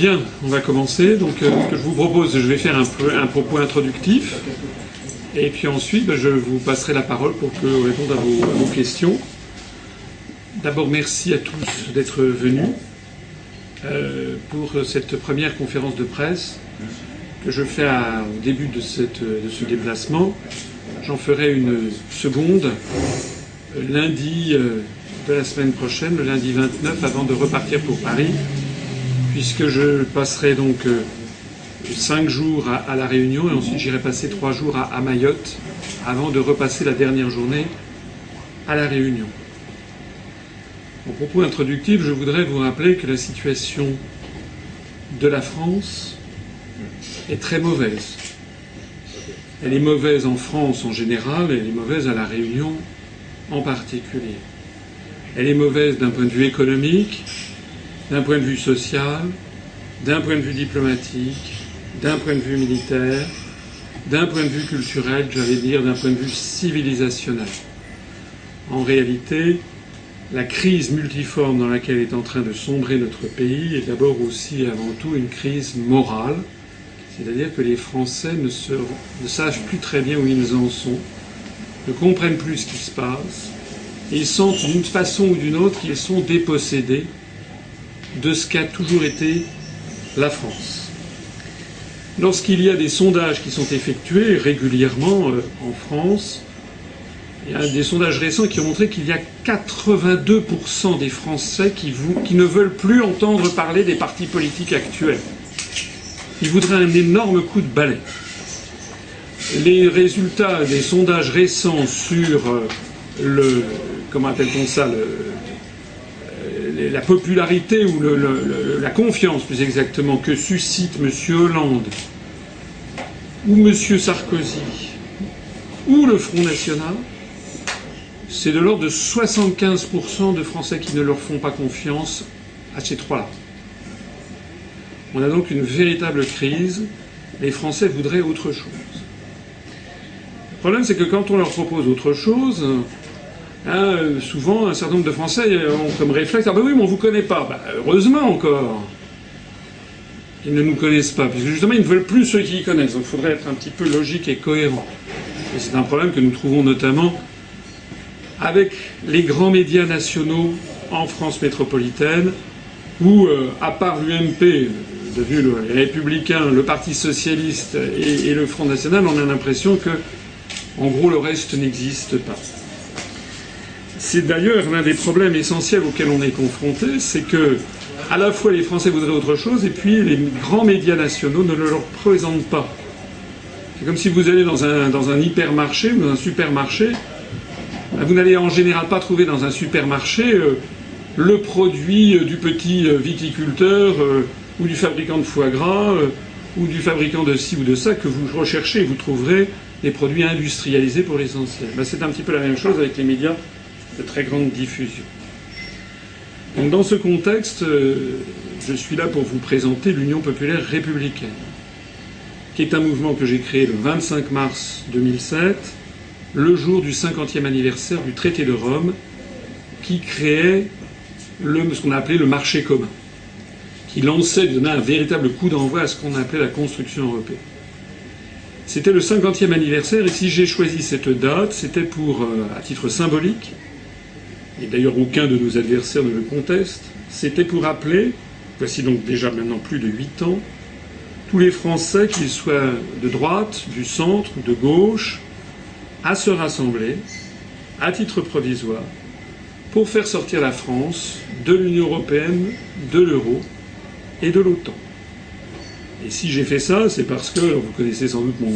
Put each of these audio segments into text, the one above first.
Bien, on va commencer. Donc, euh, ce que je vous propose, je vais faire un, un propos introductif. Et puis ensuite, ben, je vous passerai la parole pour que répondiez à vos, questions. D'abord, merci à tous d'être venus euh, pour cette première conférence de presse que je fais au début de, ce déplacement. J'en ferai une seconde euh, lundi euh, de la semaine prochaine, le lundi 29, avant de repartir pour Paris puisque je passerai donc euh, cinq jours à, La Réunion et ensuite j'irai passer trois jours à, à, Mayotte avant de repasser la dernière journée à La Réunion. En propos introductif, je voudrais vous rappeler que la situation de la France est très mauvaise. Elle est mauvaise en France en général, elle est mauvaise à La Réunion en particulier. Elle est mauvaise d'un point de vue économique, d'un point de vue social, d'un point de vue diplomatique, d'un point de vue militaire, d'un point de vue culturel, j'allais dire d'un point de vue civilisationnel. En réalité, la crise multiforme dans laquelle est en train de sombrer notre pays est d'abord aussi et avant tout une crise morale, c'est-à-dire que les Français ne, se, ne, savent plus très bien où ils en sont, ne comprennent plus ce qui se passe, et ils sentent d'une façon ou d'une autre qu'ils sont dépossédés de ce qu'a toujours été la France. Lorsqu'il y a des sondages qui sont effectués régulièrement euh, en France, il y a des sondages récents qui ont montré qu'il y a 82% des Français qui, ne veulent plus entendre parler des partis politiques actuels. Ils voudraient un énorme coup de balai. Les résultats des sondages récents sur euh, le comment appelle-t-on ça la popularité ou la confiance, plus exactement, que suscite M. Hollande ou M. Sarkozy ou le Front National, c'est de l'ordre de 75% de Français qui ne leur font pas confiance à ces trois-là. On a donc une véritable crise. Les Français voudraient autre chose. Le problème, c'est que quand on leur propose autre chose, Hein, souvent, un certain nombre de Français ont comme réflexe Ah ben oui, mais on ne vous connaît pas. Bah, heureusement encore qu'ils ne nous connaissent pas, puisque justement, ils ne veulent plus ceux qui y connaissent. Donc il faudrait être un petit peu logique et cohérent. Et c'est un problème que nous trouvons notamment avec les grands médias nationaux en France métropolitaine, où, euh, à part l'UMP, le, les Républicains, le Parti Socialiste et le Front National, on a l'impression que, en gros, le reste n'existe pas. C'est d'ailleurs l'un des problèmes essentiels auxquels on est confronté, c'est que à la fois les Français voudraient autre chose et puis les grands médias nationaux ne le leur présentent pas. C'est comme si vous allez dans un, dans un hypermarché ou dans un supermarché, vous n'allez en général pas trouver dans un supermarché euh, le produit euh, du petit euh, viticulteur ou du fabricant de foie gras ou du fabricant de ci ou de ça que vous recherchez. Vous trouverez des produits industrialisés pour l'essentiel. Ben, c'est un petit peu la même chose avec les médias de très grande diffusion. Donc dans ce contexte, euh, je suis là pour vous présenter l'Union populaire républicaine, qui est un mouvement que j'ai créé le 25 mars 2007, le jour du 50e anniversaire du traité de Rome, qui créait le, ce qu'on appelait le marché commun, qui lançait, donnait un véritable coup d'envoi à ce qu'on appelait la construction européenne. C'était le 50e anniversaire, et si j'ai choisi cette date, c'était pour, euh, à titre symbolique, et d'ailleurs aucun de nos adversaires ne le conteste, c'était pour rappeler, voici donc déjà maintenant plus de huit ans, tous les Français, qu'ils soient de droite, du centre, de gauche, à se rassembler, à titre provisoire, pour faire sortir la France de l'Union européenne, de l'euro et de l'OTAN. Et si j'ai fait ça, c'est parce que, vous connaissez sans doute mon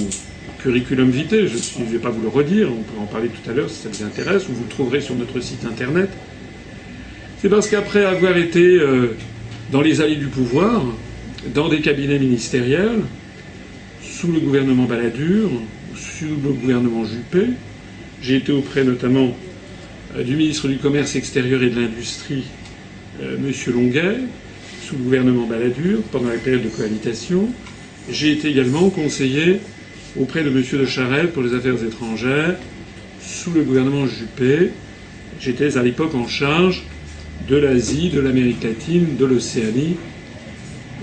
curriculum vitae, je ne vais pas vous le redire, on peut en parler tout à l'heure si ça vous intéresse, ou vous le trouverez sur notre site internet. C'est parce qu'après avoir été euh, dans les allées du pouvoir, dans des cabinets ministériels, sous le gouvernement Balladur, sous le gouvernement Juppé, j'ai été auprès notamment euh, du ministre du Commerce extérieur et de l'Industrie, euh, M. Longuet, sous le gouvernement Balladur, pendant la période de cohabitation. J'ai été également conseiller auprès de M. de Charette pour les affaires étrangères, sous le gouvernement Juppé. J'étais à l'époque en charge de l'Asie, de l'Amérique latine, de l'Océanie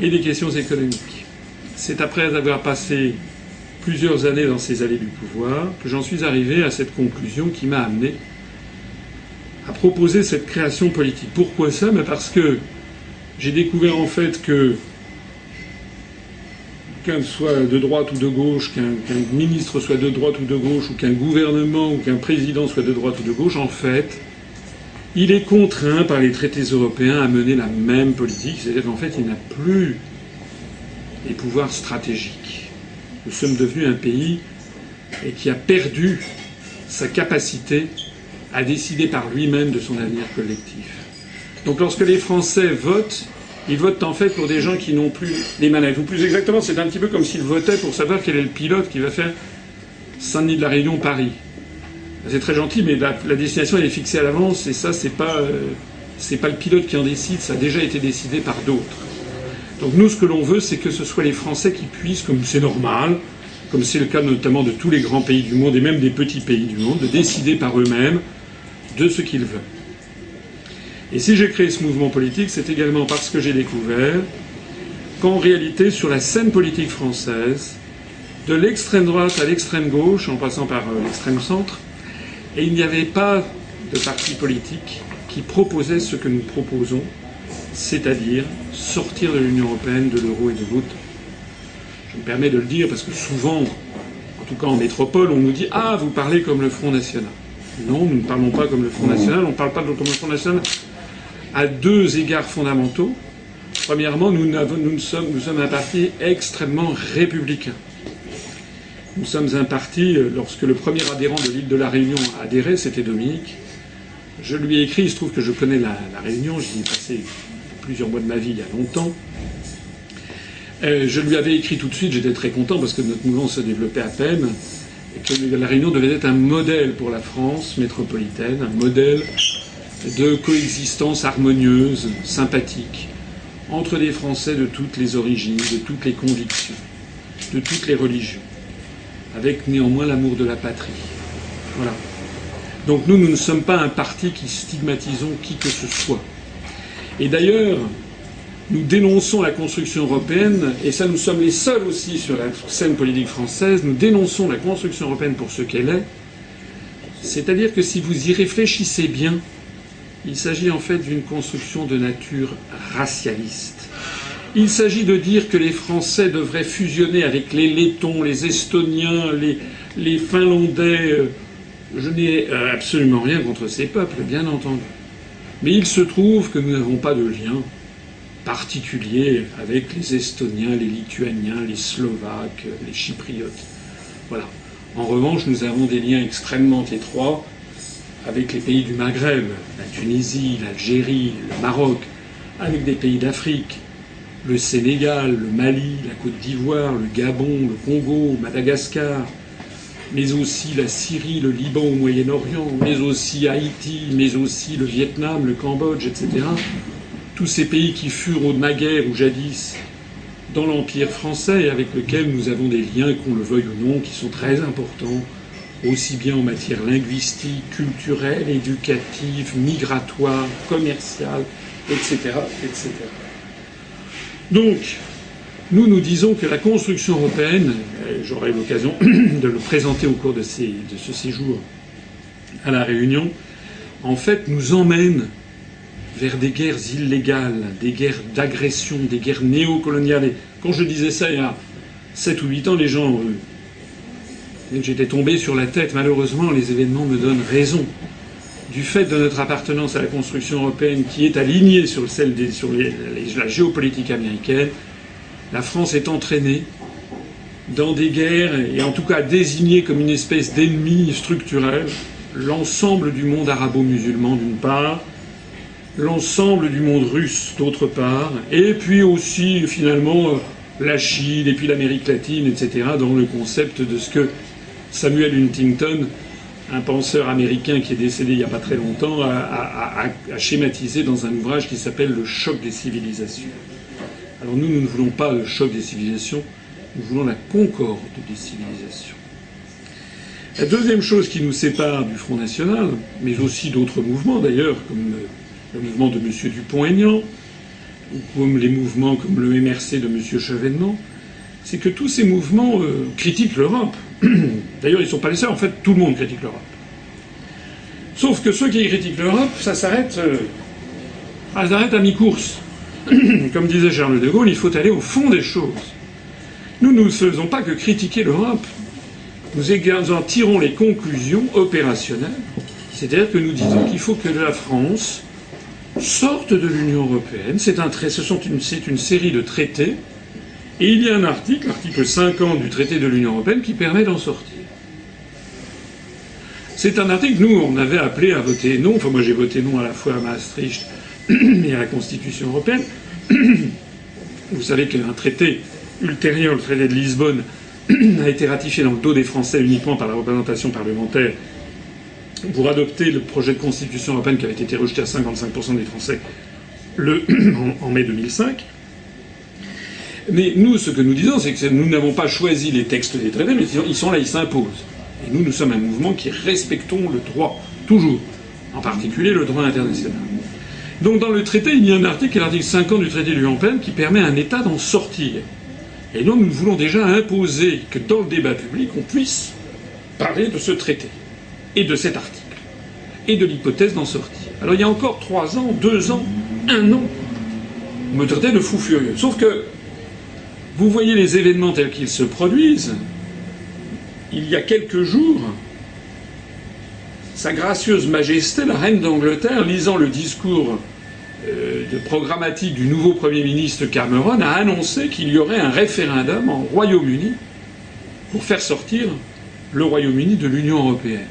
et des questions économiques. C'est après avoir passé plusieurs années dans ces allées du pouvoir que j'en suis arrivé à cette conclusion qui m'a amené à proposer cette création politique. Pourquoi ça? Parce que j'ai découvert en fait que qu'un soit de droite ou de gauche, qu'un ministre soit de droite ou de gauche, ou qu'un gouvernement ou qu'un président soit de droite ou de gauche, en fait, il est contraint par les traités européens à mener la même politique, c'est-à-dire qu'en fait, il n'a plus les pouvoirs stratégiques. Nous sommes devenus un pays qui a perdu sa capacité à décider par lui-même de son avenir collectif. Donc lorsque les Français votent, ils votent en fait pour des gens qui n'ont plus les manettes. Ou plus exactement, c'est un petit peu comme s'ils votaient pour savoir quel est le pilote qui va faire Saint-Denis de la Réunion Paris. C'est très gentil, mais la, destination elle est fixée à l'avance et ça c'est pas euh, pas le pilote qui en décide, ça a déjà été décidé par d'autres. Donc nous ce que l'on veut c'est que ce soit les Français qui puissent, comme c'est normal, comme c'est le cas notamment de tous les grands pays du monde et même des petits pays du monde, de décider par eux-mêmes de ce qu'ils veulent. Et si j'ai créé ce mouvement politique, c'est également parce que j'ai découvert qu'en réalité, sur la scène politique française, de l'extrême droite à l'extrême gauche, en passant par euh, l'extrême centre, et il n'y avait pas de parti politique qui proposait ce que nous proposons, c'est-à-dire sortir de l'Union européenne, de l'euro et de l'autre. Je me permets de le dire parce que souvent, en tout cas en métropole, on nous dit Ah, vous parlez comme le Front National. Non, nous ne parlons pas comme le Front National, on ne parle pas comme le Front National à deux égards fondamentaux. Premièrement, nous, sommes, un parti extrêmement républicain. Nous sommes un parti, euh, lorsque le premier adhérent de l'île de la Réunion a adhéré, c'était Dominique. Je lui ai écrit, il se trouve que je connais la, Réunion, j'y ai passé plusieurs mois de ma vie il y a longtemps. Euh, je lui avais écrit tout de suite, j'étais très content parce que notre mouvement se développait à peine, et que la Réunion devait être un modèle pour la France métropolitaine, un modèle de coexistence harmonieuse, sympathique, entre des Français de toutes les origines, de toutes les convictions, de toutes les religions, avec néanmoins l'amour de la patrie. Voilà. Donc nous, nous ne sommes pas un parti qui stigmatisons qui que ce soit. Et d'ailleurs, nous dénonçons la construction européenne, et ça nous sommes les seuls aussi sur la scène politique française, nous dénonçons la construction européenne pour ce qu'elle est. C'est-à-dire que si vous y réfléchissez bien, il s'agit en fait d'une construction de nature racialiste. Il s'agit de dire que les Français devraient fusionner avec les Lettons, les Estoniens, les, Finlandais. Euh, je n'ai euh, absolument rien contre ces peuples, bien entendu. Mais il se trouve que nous n'avons pas de lien particulier avec les Estoniens, les Lituaniens, les Slovaques, les Chypriotes. Voilà. En revanche, nous avons des liens extrêmement étroits avec les pays du Maghreb, la Tunisie, l'Algérie, le Maroc, avec des pays d'Afrique, le Sénégal, le Mali, la Côte d'Ivoire, le Gabon, le Congo, Madagascar, mais aussi la Syrie, le Liban au Moyen-Orient, mais aussi Haïti, mais aussi le Vietnam, le Cambodge, etc. Tous ces pays qui furent au naguère ou jadis dans l'Empire français avec lesquels nous avons des liens, qu'on le veuille ou non, qui sont très importants, aussi bien en matière linguistique, culturelle, éducative, migratoire, commerciale, etc. etc. Donc, nous nous disons que la construction européenne, j'aurai l'occasion de le présenter au cours de, ces, de ce séjour à la Réunion, en fait nous emmène vers des guerres illégales, des guerres d'agression, des guerres néocoloniales. Et quand je disais ça il y a 7 ou 8 ans, les gens euh, J'étais tombé sur la tête. Malheureusement, les événements me donnent raison. Du fait de notre appartenance à la construction européenne qui est alignée sur, celle des, sur la géopolitique américaine, la France est entraînée dans des guerres et en tout cas désignée comme une espèce d'ennemi structurel l'ensemble du monde arabo-musulman d'une part, l'ensemble du monde russe d'autre part, et puis aussi finalement la Chine et puis l'Amérique latine, etc., dans le concept de ce que Samuel Huntington, un penseur américain qui est décédé il n'y a pas très longtemps, a, schématisé dans un ouvrage qui s'appelle Le choc des civilisations. Alors nous, nous ne voulons pas le choc des civilisations, nous voulons la concorde des civilisations. La deuxième chose qui nous sépare du Front National, mais aussi d'autres mouvements d'ailleurs, comme le mouvement de M. Dupont-Aignan, ou comme les mouvements comme le MRC de M. Chevènement, c'est que tous ces mouvements euh, critiquent l'Europe. D'ailleurs, ils ne sont pas les seuls, en fait, tout le monde critique l'Europe. Sauf que ceux qui critiquent l'Europe, ça s'arrête, euh, à mi-course. Comme disait Charles de Gaulle, il faut aller au fond des choses. Nous, ne faisons pas que critiquer l'Europe. Nous en tirons les conclusions opérationnelles. C'est-à-dire que nous disons qu'il faut que la France sorte de l'Union européenne. C'est un une, une série de traités. Et il y a un article, l'article 50 du traité de l'Union européenne, qui permet d'en sortir. C'est un article, nous, on avait appelé à voter non. Enfin, moi, j'ai voté non à la fois à Maastricht et à la Constitution européenne. Vous savez qu'un traité ultérieur, le traité de Lisbonne, a été ratifié dans le dos des Français uniquement par la représentation parlementaire pour adopter le projet de constitution européenne qui avait été rejeté à 55% des Français le, en, mai 2005. Mais nous, ce que nous disons, c'est que nous n'avons pas choisi les textes des traités, mais ils sont là, ils s'imposent. Et nous, nous sommes un mouvement qui respectons le droit, toujours, en particulier le droit international. Donc dans le traité, il y a un article, l'article 50 du traité de l'Union européenne, qui permet à un État d'en sortir. Et donc nous voulons déjà imposer que dans le débat public, on puisse parler de ce traité, et de cet article, et de l'hypothèse d'en sortir. Alors il y a encore trois ans, deux ans, un an, on me traitait de fou furieux. Sauf que vous voyez les événements tels qu'ils se produisent, il y a quelques jours, Sa gracieuse Majesté, la Reine d'Angleterre, lisant le discours euh, de programmatique du nouveau Premier ministre Cameron, a annoncé qu'il y aurait un référendum en Royaume-Uni pour faire sortir le Royaume-Uni de l'Union européenne.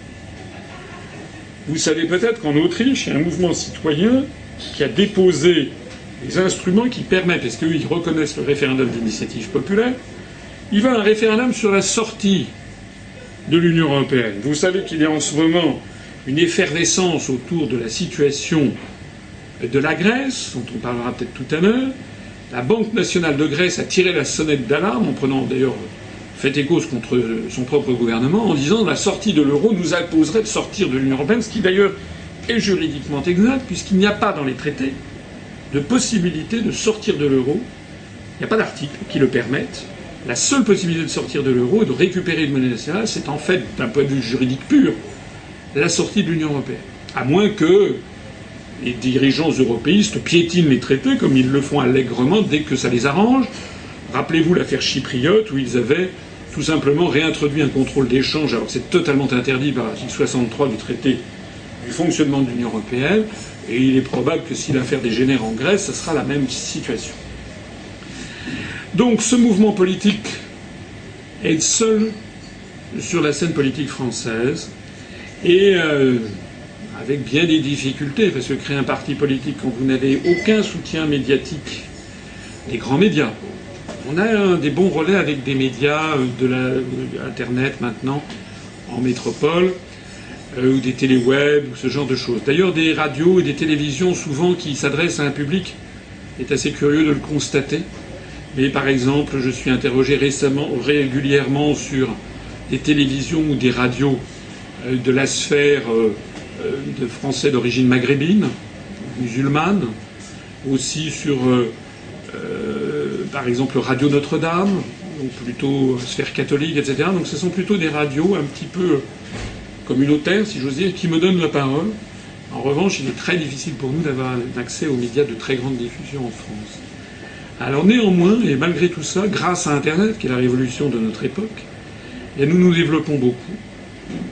Vous savez peut-être qu'en Autriche, il y a un mouvement citoyen qui a déposé des instruments qui permettent, parce qu'eux, ils reconnaissent le référendum d'initiative populaire, ils veulent un référendum sur la sortie de l'Union européenne. Vous savez qu'il y a en ce moment une effervescence autour de la situation de la Grèce, dont on parlera peut-être tout à l'heure. La Banque nationale de Grèce a tiré la sonnette d'alarme, en prenant d'ailleurs fait écho contre son propre gouvernement, en disant que la sortie de l'euro nous imposerait de sortir de l'Union européenne, ce qui d'ailleurs est juridiquement exact, puisqu'il n'y a pas dans les traités de possibilité de sortir de l'euro. Il n'y a pas d'article qui le permette. La seule possibilité de sortir de l'euro et de récupérer une monnaie nationale, c'est en fait, d'un point de vue juridique pur, la sortie de l'Union européenne. À moins que les dirigeants européistes piétinent les traités comme ils le font allègrement dès que ça les arrange. Rappelez-vous l'affaire chypriote où ils avaient tout simplement réintroduit un contrôle d'échange alors que c'est totalement interdit par l'article 63 du traité du fonctionnement de l'Union européenne. Et il est probable que si l'affaire dégénère en Grèce, ce sera la même situation. Donc ce mouvement politique est seul sur la scène politique française et euh, avec bien des difficultés, parce que créer un parti politique quand vous n'avez aucun soutien médiatique des grands médias. On a des bons relais avec des médias euh, de l'Internet euh, maintenant, en métropole, ou des téléwebs, ou ce genre de choses. D'ailleurs, des radios et des télévisions, souvent, qui s'adressent à un public, est assez curieux de le constater. Mais par exemple, je suis interrogé récemment, régulièrement sur des télévisions ou des radios de la sphère euh, de Français d'origine maghrébine, musulmane, aussi sur, euh, euh, par exemple, Radio Notre-Dame, donc plutôt sphère catholique, etc. Donc ce sont plutôt des radios un petit peu communautaires, si j'ose dire, qui me donnent la parole. En revanche, il est très difficile pour nous d'avoir un accès aux médias de très grande diffusion en France. Alors néanmoins, et malgré tout ça, grâce à Internet, qui est la révolution de notre époque, eh nous nous développons beaucoup.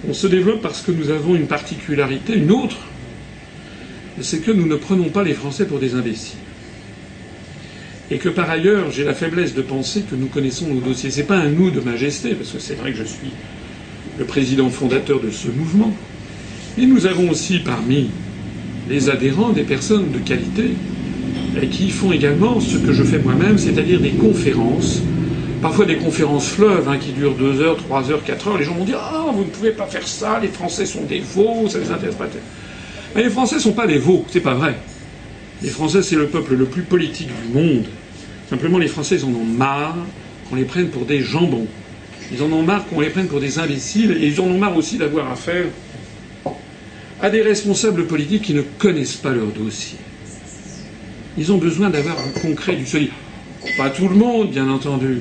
On se développe parce que nous avons une particularité, une autre, c'est que nous ne prenons pas les Français pour des imbéciles. Et que par ailleurs, j'ai la faiblesse de penser que nous connaissons nos dossiers. C'est pas un nous de majesté, parce que c'est vrai que je suis le président fondateur de ce mouvement. Mais nous avons aussi parmi les adhérents des personnes de qualité qui font également ce que je fais moi-même, c'est-à-dire des conférences parfois des conférences fleuves hein, qui durent 2 heures, 3 heures, 4 heures. Les gens vont dire Ah, vous ne pouvez pas faire ça, les Français sont des veaux, ça ne les intéresse pas. Mais les Français ne sont pas des veaux, c'est pas vrai. Les Français, c'est le peuple le plus politique du monde. Simplement, les Français, ils en ont marre qu'on les prenne pour des jambons. Ils en ont marre qu'on les prenne pour des imbéciles, et ils en ont marre aussi d'avoir affaire à des responsables politiques qui ne connaissent pas leur dossier. Ils ont besoin d'avoir du concret, du solide. Pas tout le monde, bien entendu.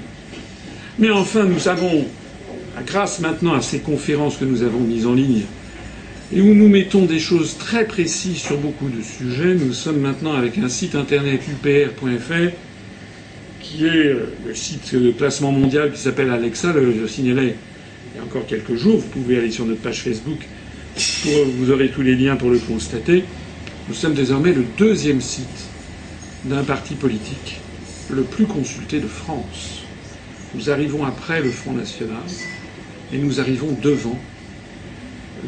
Mais enfin, nous avons, grâce maintenant à ces conférences que nous avons mises en ligne, et où nous mettons des choses très précises sur beaucoup de sujets, nous sommes maintenant avec un site internet upr.fr qui est euh, le site de classement mondial qui s'appelle Alexa, je signalais il y a encore quelques jours, vous pouvez aller sur notre page Facebook, vous aurez tous les liens pour le constater. Nous sommes désormais le deuxième site d'un parti politique le plus consulté de France. Nous arrivons après le Front National et nous arrivons devant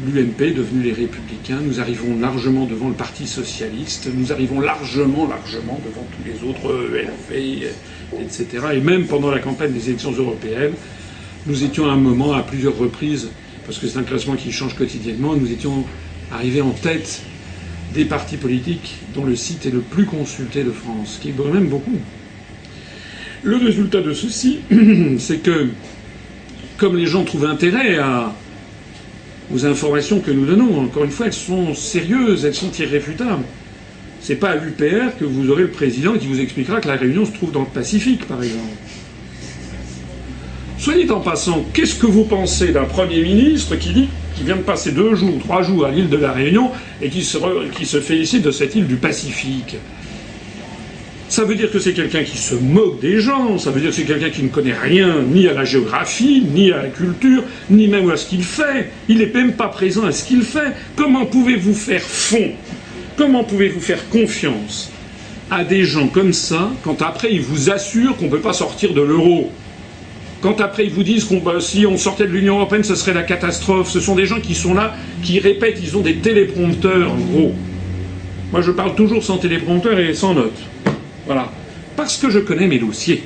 l'UMP, devenu les Républicains, nous arrivons largement devant le Parti Socialiste, nous arrivons largement, largement devant tous les autres ELV, etc. Et même pendant la campagne des élections européennes, nous étions à un moment, à plusieurs reprises, parce que c'est un classement qui change quotidiennement, nous étions arrivés en tête des partis politiques dont le site est le plus consulté de France, ce qui est même beaucoup. Le résultat de ceci, c'est que, comme les gens trouvent intérêt à, aux informations que nous donnons, encore une fois, elles sont sérieuses, elles sont irréfutables. C'est pas à l'UPR que vous aurez le président qui vous expliquera que la Réunion se trouve dans le Pacifique, par exemple. Soyez en passant, qu'est-ce que vous pensez d'un Premier ministre qui dit qui vient de passer deux jours, trois jours à l'île de la Réunion et qui se, qui se félicite de cette île du Pacifique? Ça veut dire que c'est quelqu'un qui se moque des gens, ça veut dire que c'est quelqu'un qui ne connaît rien ni à la géographie, ni à la culture, ni même à ce qu'il fait. Il n'est même pas présent à ce qu'il fait. Comment pouvez-vous faire fond? Comment pouvez-vous faire confiance à des gens comme ça quand après ils vous assurent qu'on ne peut pas sortir de l'euro? Quand après ils vous disent qu'on bah, si on sortait de l'Union européenne, ce serait la catastrophe. Ce sont des gens qui sont là, qui répètent, ils ont des téléprompteurs, en gros. Moi, je parle toujours sans téléprompteur et sans notes. Voilà. Parce que je connais mes dossiers.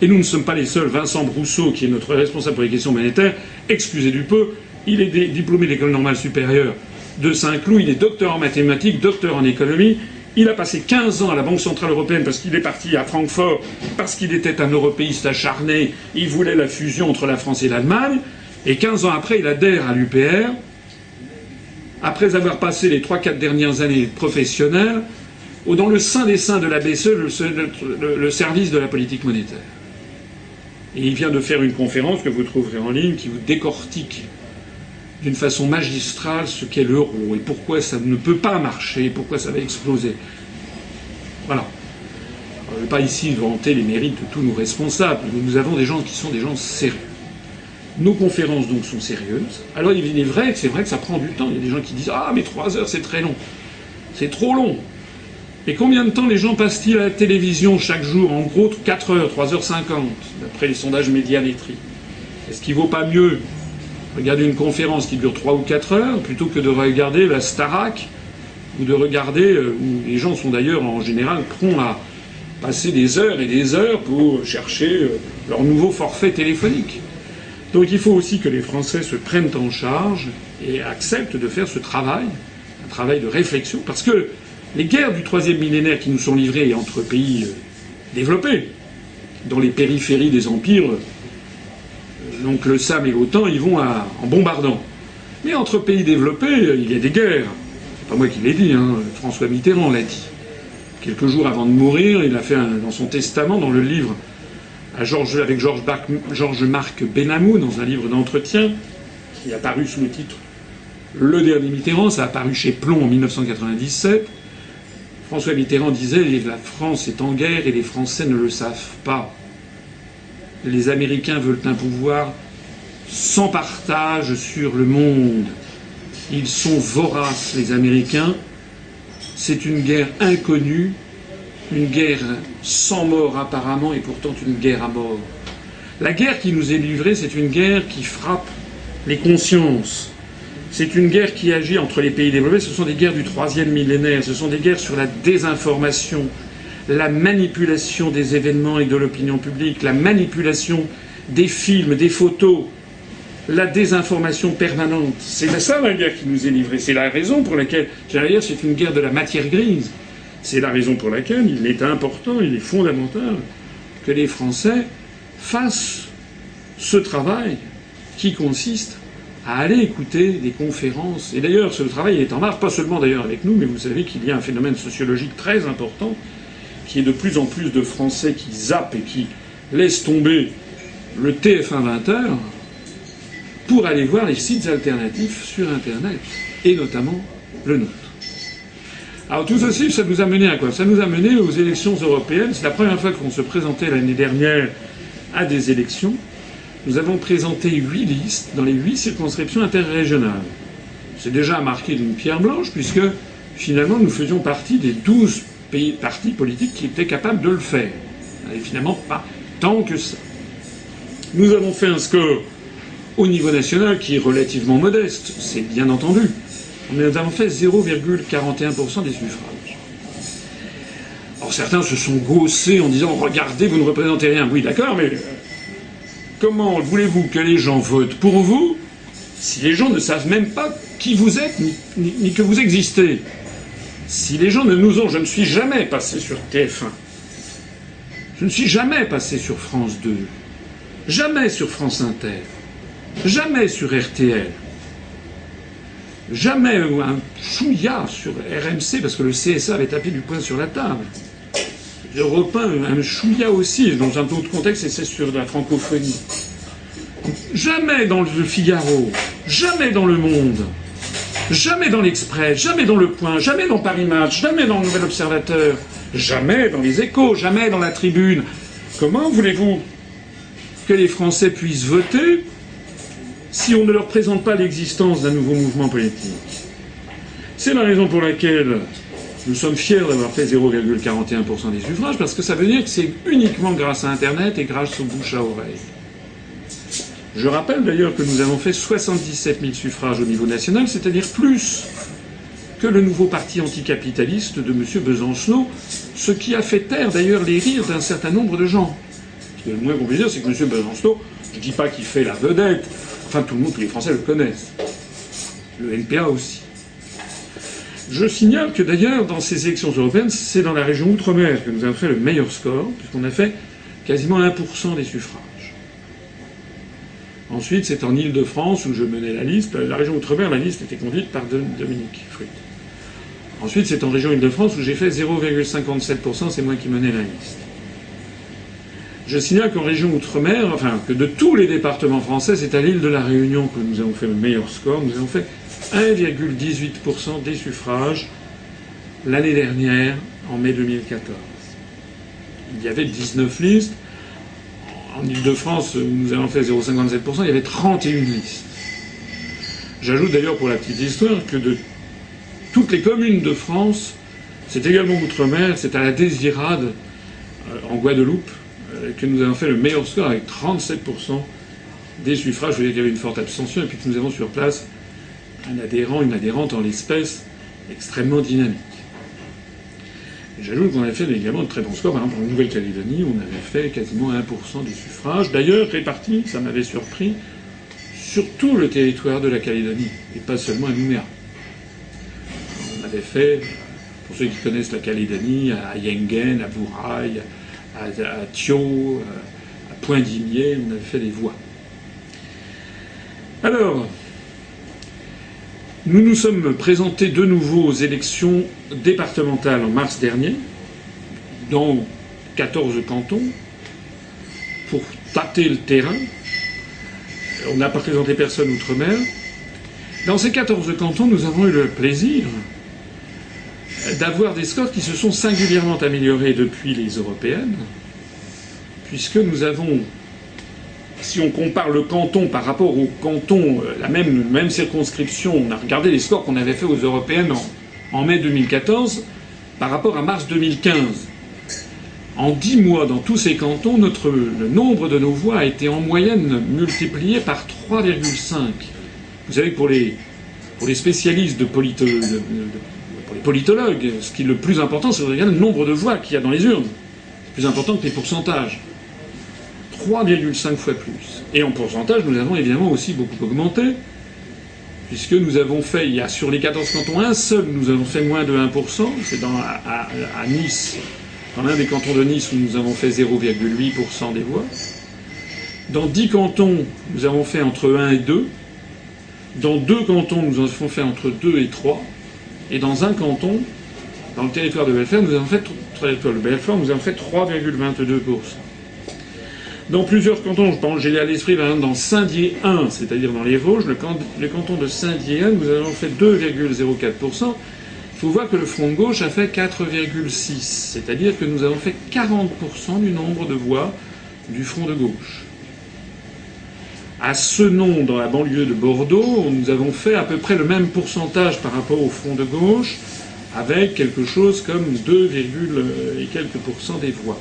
Et nous ne sommes pas les seuls. Vincent Brousseau, qui est notre responsable pour les questions monétaires, excusez du peu, il est diplômé de l'école normale supérieure de Saint-Cloud, il est docteur en mathématiques, docteur en économie. Il a passé 15 ans à la Banque Centrale Européenne parce qu'il est parti à Francfort, parce qu'il était un européiste acharné, il voulait la fusion entre la France et l'Allemagne. Et 15 ans après, il adhère à l'UPR. Après avoir passé les 3-4 dernières années professionnelles, ou dans le sein des seins de la BCE, le, service de la politique monétaire. Et il vient de faire une conférence que vous trouverez en ligne qui vous décortique d'une façon magistrale ce qu'est l'euro et pourquoi ça ne peut pas marcher, pourquoi ça va exploser. Voilà. Je ne vais pas ici vanter les mérites de tous nos responsables, mais nous avons des gens qui sont des gens sérieux. Nos conférences donc sont sérieuses. Alors il est vrai c'est vrai que ça prend du temps. Il y a des gens qui disent Ah mais trois heures c'est très long. C'est trop long. Et combien de temps les gens passent-ils à la télévision chaque jour En gros, 4 heures, 3h50, d'après les sondages médiamétriques? Est-ce qu'il ne vaut pas mieux regarder une conférence qui dure 3 ou 4 heures plutôt que de regarder la Starac ou de regarder, euh, où les gens sont d'ailleurs en général prompts à passer des heures et des heures pour chercher euh, leur nouveau forfait téléphonique? Donc il faut aussi que les Français se prennent en charge et acceptent de faire ce travail, un travail de réflexion, parce que les guerres du troisième millénaire qui nous sont livrées entre pays euh, développés, dans les périphéries des empires, euh, donc le SAM et l'OTAN, ils vont en bombardant. Mais entre pays développés, euh, il y a des guerres. C'est pas moi qui l'ai dit, hein, François Mitterrand l'a dit. Quelques jours avant de mourir, il a fait dans son testament, dans le livre avec Georges Marc Benamou, dans un livre d'entretien, qui est apparu sous le titre Le dernier Mitterrand, ça a apparu chez Plomb en 1997. François Mitterrand disait la France est en guerre et les Français ne le savent pas. Les Américains veulent un pouvoir sans partage sur le monde. Ils sont voraces, les Américains. C'est une guerre inconnue, une guerre sans mort apparemment et pourtant une guerre à mort. La guerre qui nous est livrée, c'est une guerre qui frappe les consciences, c'est une guerre qui agit entre les pays développés. Ce sont des guerres du troisième millénaire. Ce sont des guerres sur la désinformation, la manipulation des événements et de l'opinion publique, la manipulation des films, des photos, la désinformation permanente. C'est ça la guerre qui nous est livrée. C'est la raison pour laquelle, j'allais dire, c'est une guerre de la matière grise. C'est la raison pour laquelle il est important, il est fondamental que les Français fassent ce travail qui consiste à aller écouter des conférences. Et d'ailleurs, ce travail est en marche, pas seulement d'ailleurs avec nous, mais vous savez qu'il y a un phénomène sociologique très important qu'il y ait de plus en plus de Français qui zappent et qui laissent tomber le TF1 20h pour aller voir les sites alternatifs sur Internet, et notamment le nôtre. Alors tout ceci, ça nous a mené à quoi? Ça nous a mené aux élections européennes. C'est la première fois qu'on se présentait l'année dernière à des élections. Nous avons présenté huit listes dans les huit circonscriptions interrégionales. C'est déjà marqué d'une pierre blanche, puisque finalement nous faisions partie des douze pays, partis politiques qui étaient capables de le faire. Et finalement pas tant que ça. Nous avons fait un score au niveau national qui est relativement modeste, c'est bien entendu. Nous avons fait 0,41% des suffrages. Alors certains se sont gaussés en disant Regardez, vous ne représentez rien. Oui, d'accord, mais comment voulez-vous que les gens votent pour vous si les gens ne savent même pas qui vous êtes ni, que vous existez? Si les gens ne nous ont. Je ne suis jamais passé sur TF1. Je ne suis jamais passé sur France 2. Jamais sur France Inter. Jamais sur RTL. Jamais un chouïa sur RMC, parce que le CSA avait tapé du poing sur la table. Je un chouïa aussi, dans un autre contexte, et c'est sur la francophonie. Jamais dans le Figaro, jamais dans le Monde, jamais dans l'Express, jamais dans le Point, jamais dans Paris Match, jamais dans le Nouvel Observateur, jamais dans les Échos, jamais dans la Tribune. Comment voulez-vous que les Français puissent voter si on ne leur présente pas l'existence d'un nouveau mouvement politique? C'est la raison pour laquelle nous sommes fiers d'avoir fait 0,41% des suffrages, parce que ça veut dire que c'est uniquement grâce à Internet et grâce au bouche à oreille. Je rappelle d'ailleurs que nous avons fait 77 000 suffrages au niveau national, c'est-à-dire plus que le nouveau parti anticapitaliste de M. Besancenot, ce qui a fait taire d'ailleurs les rires d'un certain nombre de gens. Le moins qu'on puisse dire, c'est que M. Besancenot, je ne dis pas qu'il fait la vedette, Enfin, tout le monde, tous les Français le connaissent. Le NPA aussi. Je signale que d'ailleurs, dans ces élections européennes, c'est dans la région Outre-mer que nous avons fait le meilleur score, puisqu'on a fait quasiment 1% des suffrages. Ensuite, c'est en Île-de-France où je menais la liste. La région Outre-mer, la liste était conduite par Dominique Fruit. Ensuite, c'est en région Île-de-France où j'ai fait 0,57%, c'est moi qui menais la liste. Je signale qu'en région Outre-mer, enfin que de tous les départements français, c'est à l'île de la Réunion que nous avons fait le meilleur score. Nous avons fait 1,18% des suffrages l'année dernière, en mai 2014. Il y avait 19 listes. En Ile-de-France, nous avons fait 0,57%, il y avait 31 listes. J'ajoute d'ailleurs pour la petite histoire que de toutes les communes de France, c'est également Outre-mer, c'est à la Désirade, euh, en Guadeloupe, euh, que nous avons fait le meilleur score avec 37% des suffrages. Veux dire qu'il y avait une forte abstention et puis que nous avons sur place un adhérent, une adhérente en l'espèce extrêmement dynamique. J'ajoute qu'on avait fait également de très bons scores. Par exemple, en Nouvelle-Calédonie, on avait fait quasiment 1% des suffrages. D'ailleurs, répartis, ça m'avait surpris, sur tout le territoire de la Calédonie, et pas seulement à Nouméa. On avait fait, pour ceux qui connaissent la Calédonie, à Yengen, à Bouraï, à, à Thio, à Point-Dimier, on avait fait des voix. Alors, nous nous sommes présentés de nouveau aux élections départementales en mars dernier, dans 14 cantons, pour tâter le terrain. On n'a pas présenté personne outre-mer. Dans ces 14 cantons, nous avons eu le plaisir d'avoir des scores qui se sont singulièrement améliorés depuis les européennes, puisque nous avons, si on compare le canton par rapport au canton, euh, la même, circonscription, on a regardé les scores qu'on avait fait aux européennes en, mai 2014 par rapport à mars 2015. En dix mois, dans tous ces cantons, notre, le nombre de nos voix a été en moyenne multiplié par 3,5. Vous savez, les, pour les spécialistes de, politologues, ce qui est le plus important, c'est de regarder le nombre de voix qu'il y a dans les urnes. C'est plus important que les pourcentages. 3,5 fois plus. Et en pourcentage, nous avons évidemment aussi beaucoup augmenté, puisque nous avons fait, il y a sur les 14 cantons, un seul, nous avons fait moins de 1%, c'est dans, à, Nice, dans l'un des cantons de Nice où nous avons fait 0,8% des voix. Dans 10 cantons, nous avons fait entre 1 et 2. Dans deux cantons, nous avons fait entre 2 et 3. Et dans un canton, Dans le territoire de Belfort, nous avons fait, territoire de Belfort, nous avons fait 3,22%. Dans plusieurs cantons, je pense, j'ai à l'esprit, par exemple, dans Saint-Dié 1, c'est-à-dire dans les Vosges, le, canton de Saint-Dié 1, nous avons fait 2,04%. Il faut voir que le front de gauche a fait 4,6%, c'est-à-dire que nous avons fait 40% du nombre de voix du front de gauche. À ce nom, dans la banlieue de Bordeaux, nous avons fait à peu près le même pourcentage par rapport au front de gauche, avec quelque chose comme 2, et quelques pourcents des voix.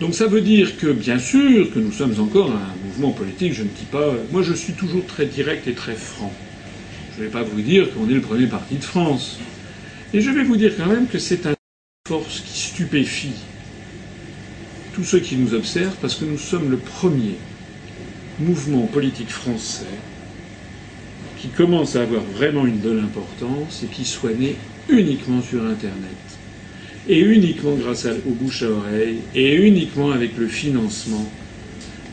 Donc ça veut dire que, bien sûr, que nous sommes encore un mouvement politique, je ne dis pas... Moi, je suis toujours très direct et très franc. Je ne vais pas vous dire qu'on est le premier parti de France. Et je vais vous dire quand même que c'est une force qui stupéfie tous ceux qui nous observent, parce que nous sommes le premier mouvement politique français qui commence à avoir vraiment une bonne importance et qui soit né uniquement sur Internet et uniquement grâce aux bouche à oreille, et uniquement avec le financement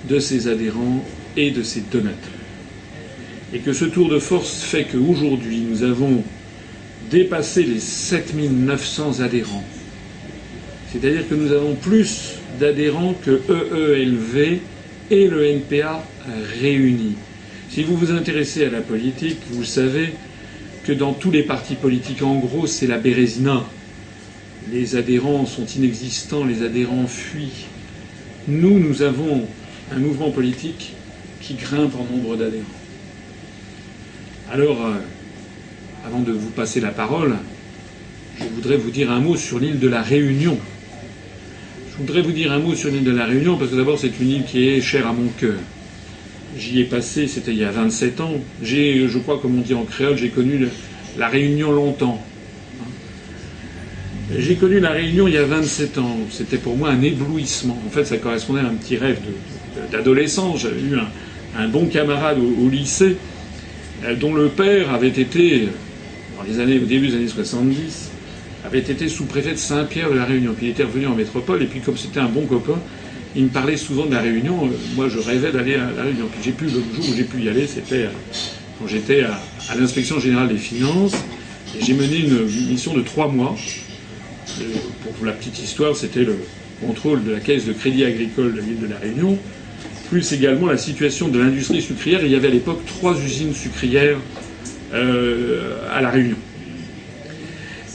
de ses adhérents et de ses donateurs. Et que ce tour de force fait qu'aujourd'hui, nous avons dépassé les 7900 adhérents. C'est-à-dire que nous avons plus d'adhérents que EELV et le NPA réunis. Si vous vous intéressez à la politique, vous savez que dans tous les partis politiques, en gros, c'est la Bérésina les adhérents sont inexistants, les adhérents fuient. Nous, nous avons un mouvement politique qui grimpe en nombre d'adhérents. Alors, euh, avant de vous passer la parole, je voudrais vous dire un mot sur l'île de la Réunion. Je voudrais vous dire un mot sur l'île de la Réunion parce que d'abord c'est une île qui est chère à mon cœur. J'y ai passé, c'était il y a 27 ans. J'ai, je crois, comme on dit en créole, j'ai connu la Réunion longtemps. J'ai connu la Réunion il y a 27 ans. C'était pour moi un éblouissement. En fait, ça correspondait à un petit rêve d'adolescent. J'avais eu un, bon camarade au, lycée euh, dont le père avait été, dans les années, au début des années 70, avait été sous-préfet de Saint-Pierre de la Réunion. Puis il était revenu en métropole. Et puis, comme c'était un bon copain, il me parlait souvent de la Réunion. Euh, moi, je rêvais d'aller à la Réunion. Puis j'ai pu, le jour où j'ai pu y aller, c'était euh, quand j'étais à, à l'inspection générale des finances. J'ai mené une mission de trois mois pour la petite histoire, c'était le contrôle de la caisse de crédit agricole de l'île de la Réunion, plus également la situation de l'industrie sucrière. Il y avait à l'époque trois usines sucrières euh, à la Réunion.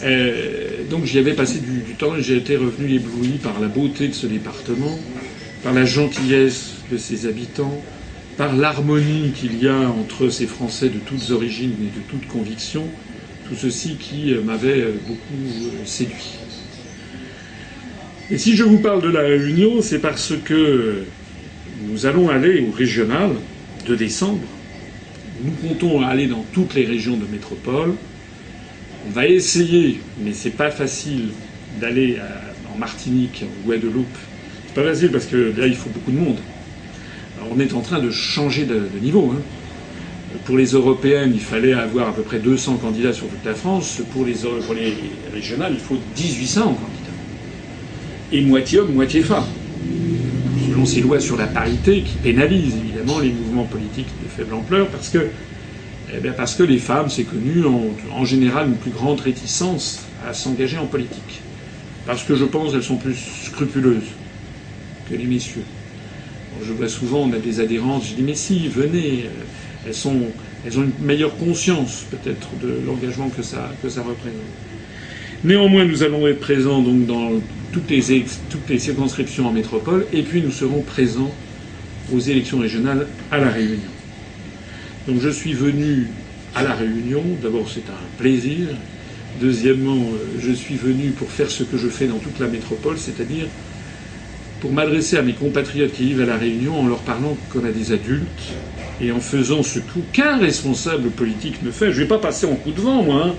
Euh, donc j'y avais passé du, du temps et j'ai été revenu ébloui par la beauté de ce département, par la gentillesse de ses habitants, par l'harmonie qu'il y a entre ces Français de toutes origines et de toutes convictions, tout ceci qui m'avait beaucoup séduit. Et si je vous parle de la Réunion, c'est parce que nous allons aller au régional de décembre. Nous comptons aller dans toutes les régions de métropole. On va essayer, mais c'est pas facile, d'aller en Martinique, en Guadeloupe. C'est pas facile parce que là, il faut beaucoup de monde. Alors, on est en train de changer de, niveau. Hein. Pour les européennes, il fallait avoir à peu près 200 candidats sur toute la France. Pour les, pour les régionales, il faut 1800 candidats et moitié homme, moitié femme. Selon ces lois sur la parité qui pénalisent évidemment les mouvements politiques de faible ampleur parce que, eh bien parce que les femmes, c'est connu, ont en général une plus grande réticence à s'engager en politique. Parce que je pense qu'elles sont plus scrupuleuses que les messieurs. je vois souvent, on a des adhérentes, je dis mais si, venez, euh, elles, sont, elles ont une meilleure conscience peut-être de l'engagement que ça, que ça représente. Néanmoins, nous allons être présents donc dans toutes les, toutes les circonscriptions en métropole, et puis nous serons présents aux élections régionales à La Réunion. Donc je suis venu à La Réunion, d'abord c'est un plaisir, deuxièmement euh, je suis venu pour faire ce que je fais dans toute la métropole, c'est-à-dire pour m'adresser à mes compatriotes qui vivent à La Réunion en leur parlant comme à des adultes et en faisant ce qu'aucun responsable politique ne fait. Je ne vais pas passer en coup de vent, moi. Hein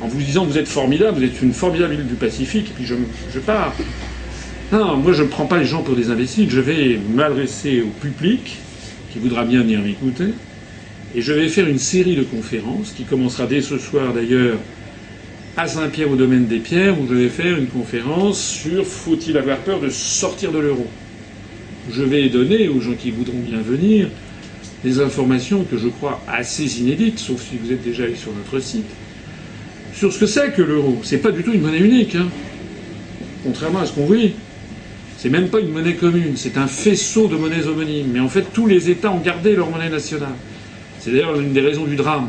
en vous disant vous êtes formidable, vous êtes une formidable île du Pacifique, et puis je, pars. Non, moi je ne prends pas les gens pour des imbéciles, je vais m'adresser au public qui voudra bien venir m'écouter, et je vais faire une série de conférences qui commencera dès ce soir d'ailleurs à Saint-Pierre au domaine des pierres, où je vais faire une conférence sur faut-il avoir peur de sortir de l'euro? Je vais donner aux gens qui voudront bien venir des informations que je crois assez inédites, sauf si vous êtes déjà allé sur notre site, sur ce que c'est que l'euro. C'est pas du tout une monnaie unique, hein. contrairement à ce qu'on dit. C'est même pas une monnaie commune, c'est un faisceau de monnaies homonymes. Mais en fait, tous les États ont gardé leur monnaie nationale. C'est d'ailleurs une des raisons du drame.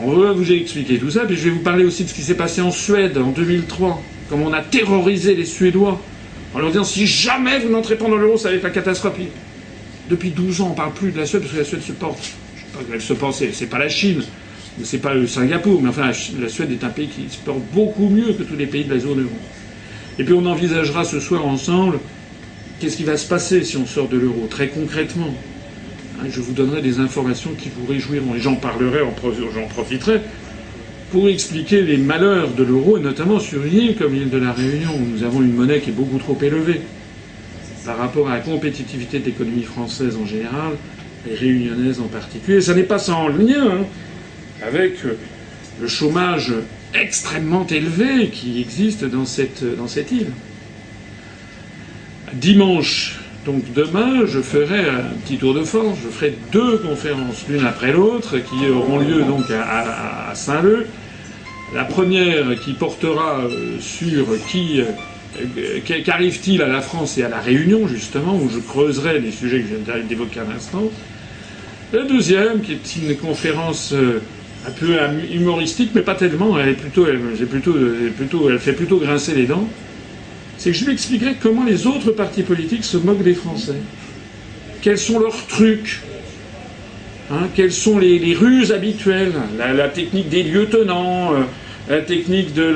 On va vous expliquer tout ça, puis je vais vous parler aussi de ce qui s'est passé en Suède en 2003, comment on a terrorisé les Suédois en leur disant si jamais vous n'entrez pas dans l'euro, ça va être la catastrophe. Depuis 12 ans, on ne parle plus de la Suède parce que la Suède se porte. Je sais pas qu'elle se porte, c'est pas la Chine, c'est pas le Singapour, mais enfin la Suède est un pays qui se porte beaucoup mieux que tous les pays de la zone euro. Et puis on envisagera ce soir ensemble qu'est-ce qui va se passer si on sort de l'euro, très concrètement? Hein, je vous donnerai des informations qui vous réjouiront. Et j'en parlerai, j'en profiterai pour expliquer les malheurs de l'euro, et notamment sur une île comme l'île de la Réunion, où nous avons une monnaie qui est beaucoup trop élevée par rapport à la compétitivité de l'économie française en général, et réunionnaise en particulier. Ça n'est pas sans lien hein, avec le chômage extrêmement élevé qui existe dans cette, dans cette île. Dimanche, donc demain, je ferai un petit tour de force. Je ferai deux conférences, l'une après l'autre, qui auront lieu donc à, Saint-Leu. La première qui portera euh, sur qui euh, qu'arrive-t-il à la France et à la Réunion, justement, où je creuserai les sujets que je viens d'évoquer à l'instant. La deuxième, qui est une conférence euh, un peu humoristique, mais pas tellement, elle, est plutôt, elle, plutôt, plutôt, elle fait plutôt grincer les dents, c'est que je lui expliquerai comment les autres partis politiques se moquent des Français. Quels sont leurs trucs hein, Quelles sont les, ruses habituelles la, technique des lieutenants, euh, la technique de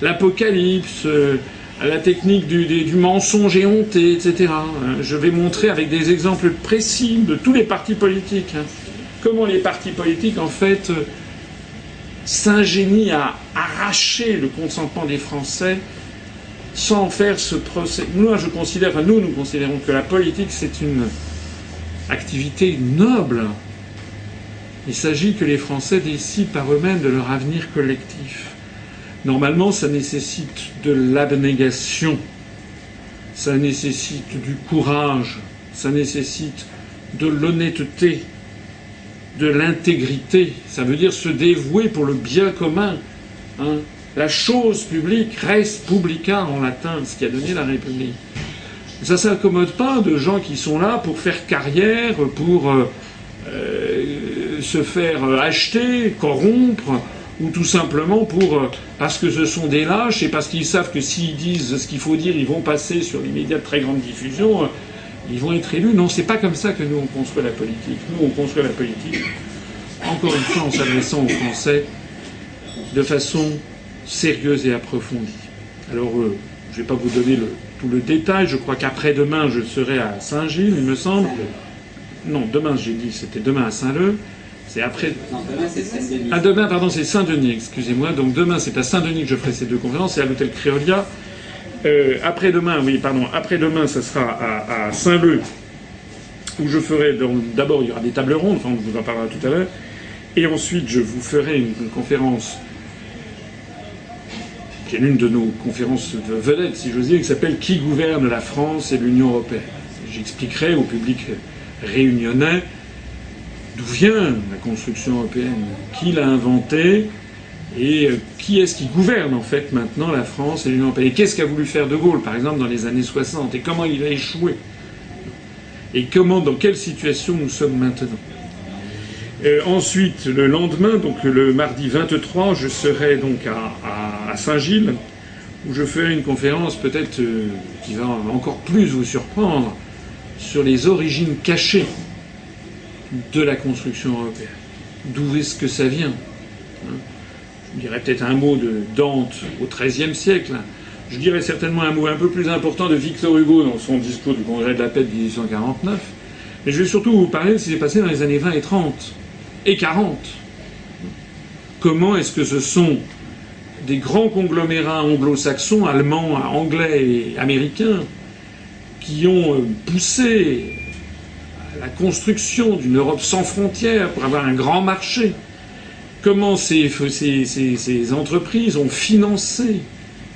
l'apocalypse, euh, la technique du, mensonge éhonté, etc. Euh, je vais montrer avec des exemples précis de tous les partis politiques hein, comment les partis politiques, en fait, s'ingénient à arracher le consentement des Français sans faire ce procès? Moi, je considère, nous, nous considérons que la politique, c'est une activité noble. Il s'agit que les Français décident par eux-mêmes de leur avenir collectif. Normalement, ça nécessite de l'abnégation, ça nécessite du courage, ça nécessite de l'honnêteté, de l'intégrité. Ça veut dire se dévouer pour le bien commun. Hein. La chose publique reste publica en latin, ce qui a donné la République. Ça ne s'accommode pas de gens qui sont là pour faire carrière, pour euh, euh, se faire acheter, corrompre, ou tout simplement pour euh, parce que ce sont des lâches et parce qu'ils savent que s'ils disent ce qu'il faut dire, ils vont passer sur les médias de très grande diffusion ils vont être élus. Non, c'est pas comme ça que nous on construit la politique. Nous on construit la politique, encore une fois en s'adressant aux Français de façon sérieuse et approfondie. Alors, euh, je ne vais pas vous donner tout le détail. Je crois qu'après-demain, je serai à Saint-Gilles, il me semble. Non, demain, j'ai dit, c'était demain à Saint-Leu. C'est après. Non, demain, c'est Saint-Denis. Ah, demain, pardon, c'est Saint-Denis, excusez-moi. Donc, demain, c'est à Saint-Denis que je ferai ces deux conférences. C'est à l'hôtel Créolia. Euh, après-demain, oui, pardon, après-demain, ça sera à, Saint-Leu, où je ferai. D'abord, il y aura des tables rondes, on vous en parlera tout à l'heure. Et ensuite, je vous ferai une, conférence qui est l'une de nos conférences de vedettes, si j'ose dire, qui s'appelle Qui gouverne la France et l'Union européenne? J'expliquerai au public réunionnais d'où vient la construction européenne, qui l'a inventée, et euh, qui est-ce qui gouverne en fait maintenant la France et l'Union européenne? Et qu'est-ce qu'a voulu faire De Gaulle, par exemple, dans les années 60 Et comment il a échoué? Et comment, dans quelle situation nous sommes maintenant? Euh, Ensuite, le lendemain, donc le mardi 23, je serai donc à, Saint-Gilles, où je ferai une conférence peut-être euh, qui va encore plus vous surprendre sur les origines cachées de la construction européenne. D'où est-ce que ça vient hein? Je dirais peut-être un mot de Dante au XIIIe siècle. Je dirais certainement un mot un peu plus important de Victor Hugo dans son discours du Congrès de la paix de 1849. Mais je vais surtout vous parler de ce qui s'est passé dans les années 20 et 30 et 40. Comment est-ce que ce sont des grands conglomérats anglo-saxons, allemands, anglais et américains qui ont euh, poussé la construction d'une Europe sans frontières pour avoir un grand marché comment ces, entreprises ont financé,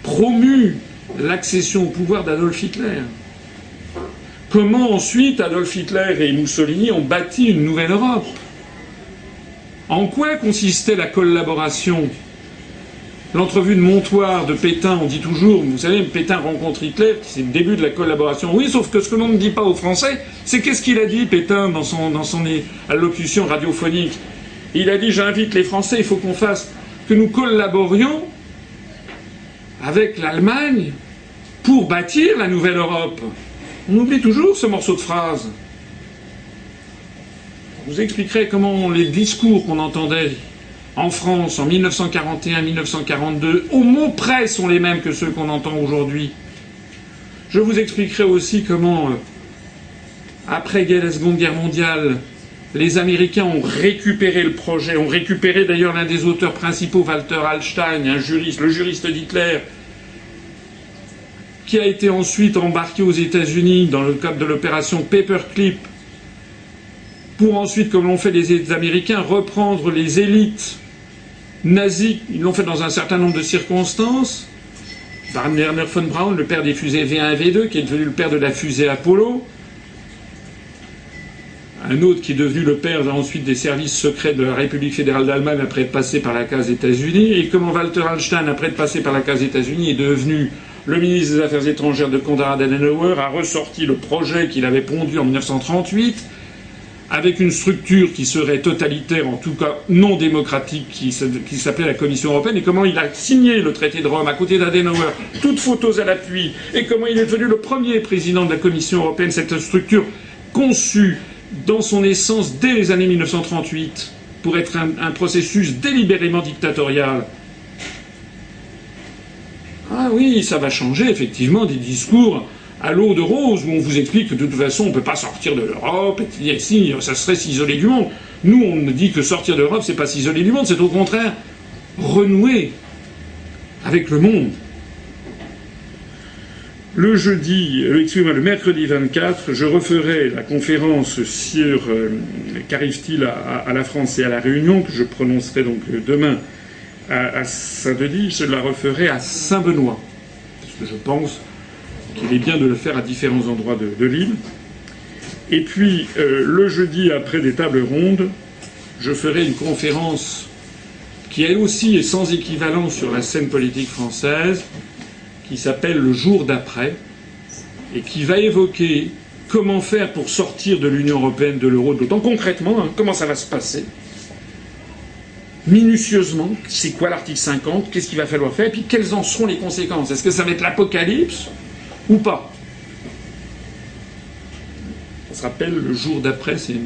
promu l'accession au pouvoir d'Adolf Hitler. Comment ensuite Adolf Hitler et Mussolini ont bâti une nouvelle Europe? En quoi consistait la collaboration? L'entrevue de Montoire de Pétain, on dit toujours, vous savez, Pétain rencontre Hitler, c'est le début de la collaboration. Oui, sauf que ce que l'on ne dit pas aux Français, c'est qu'est-ce qu'il a dit, Pétain, dans son, dans son allocution radiophonique? Il a dit J'invite les Français, il faut qu'on fasse, que nous collaborions avec l'Allemagne pour bâtir la nouvelle Europe. On oublie toujours ce morceau de phrase. Je vous expliquerai comment les discours qu'on entendait en France en 1941-1942 au mot près sont les mêmes que ceux qu'on entend aujourd'hui. Je vous expliquerai aussi comment, euh, après la Seconde Guerre mondiale, les Américains ont récupéré le projet, ont récupéré d'ailleurs l'un des auteurs principaux, Walter Hallstein, un juriste, le juriste d'Hitler, qui a été ensuite embarqué aux États-Unis dans le cadre de l'opération Paperclip, pour ensuite, comme l'ont fait les Américains, reprendre les élites nazis. Ils l'ont fait dans un certain nombre de circonstances. Werner von Braun, le père des fusées V1 et V2, qui est devenu le père de la fusée Apollo. Un autre qui est devenu le père ensuite des services secrets de la République fédérale d'Allemagne après être passé par la case États-Unis. Et comment Walter Hallstein, après être passé par la case États-Unis, est devenu le ministre des Affaires étrangères de Konrad Adenauer, a ressorti le projet qu'il avait pondu en 1938 avec une structure qui serait totalitaire, en tout cas non démocratique, qui, s'appelait la Commission européenne, et comment il a signé le traité de Rome à côté d'Adenauer, toutes photos à l'appui, et comment il est devenu le premier président de la Commission européenne, cette structure conçue dans son essence dès les années 1938 pour être un processus délibérément dictatorial. Ah oui, ça va changer effectivement des discours à l'eau de rose où on vous explique que de toute façon on ne peut pas sortir de l'Europe, et si, ça serait s'isoler du monde. Nous, on dit que sortir de l'Europe, c'est pas s'isoler du monde, c'est au contraire renouer avec le monde. Le jeudi, euh, excusez-moi, le mercredi 24, je referai la conférence sur euh, qu'arrive-t-il à, la France et à la Réunion, que je prononcerai donc demain à, Saint-Denis, je la referai à Saint-Benoît. Parce que je pense qu'il est bien de le faire à différents endroits de, l'île. Et puis, euh, le jeudi, après des tables rondes, je ferai une conférence qui, elle aussi, est sans équivalent sur la scène politique française, qui s'appelle Le jour d'après, et qui va évoquer comment faire pour sortir de l'Union européenne, de l'euro, d'autant concrètement, hein, comment ça va se passer, minutieusement, c'est quoi l'article 50, qu'est-ce qu'il va falloir faire, et puis quelles en seront les conséquences? Est-ce que ça va être l'apocalypse ou pas? Ça se rappelle le jour d'après, c'est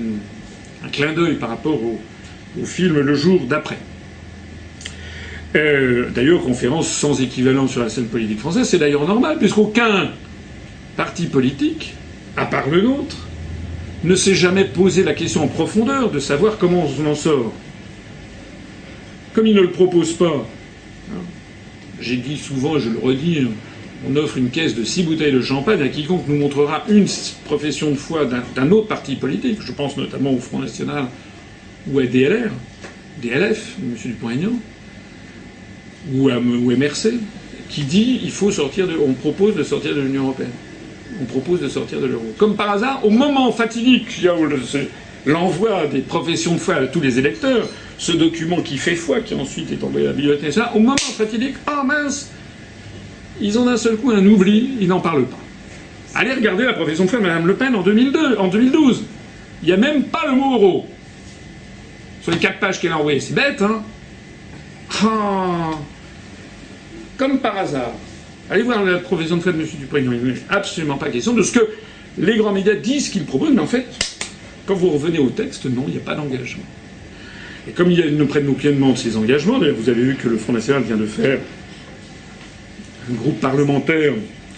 un clin d'œil par rapport au, film Le jour d'après. Euh, d'ailleurs, conférence sans équivalent sur la scène politique française, c'est d'ailleurs normal, puisqu'aucun parti politique, à part le nôtre, ne s'est jamais posé la question en profondeur de savoir comment on en sort. Comme il ne le propose pas, hein, j'ai dit souvent, je le redis, on offre une caisse de six bouteilles de champagne à quiconque nous montrera une profession de foi d'un autre parti politique, je pense notamment au Front National ou à DLR, DLF, M. Dupont-Aignan, ou MRC, qui dit il faut sortir de, on propose de sortir de l'Union européenne. On propose de sortir de l'euro. Comme par hasard, au moment fatidique, il y a l'envoi des professions de foi à tous les électeurs, ce document qui fait foi, qui ensuite est envoyé à la bibliothèque, au moment fatidique, ah oh mince, ils ont d'un seul coup un oubli, ils n'en parlent pas. Allez regarder la profession de foi de Mme Le Pen en, 2002, en 2012. Il n'y a même pas le mot euro. Sur les quatre pages qu'elle a envoyées. C'est bête, hein ah. Comme par hasard. Allez voir la profession de foi de M. Dupont-Aignan. Il n'est absolument pas question de ce que les grands médias disent qu'ils proposent, mais en fait, quand vous revenez au texte, non, il n'y a pas d'engagement. Et comme ils ne prennent pleinement de ces engagements, vous avez vu que le Front National vient de faire un groupe parlementaire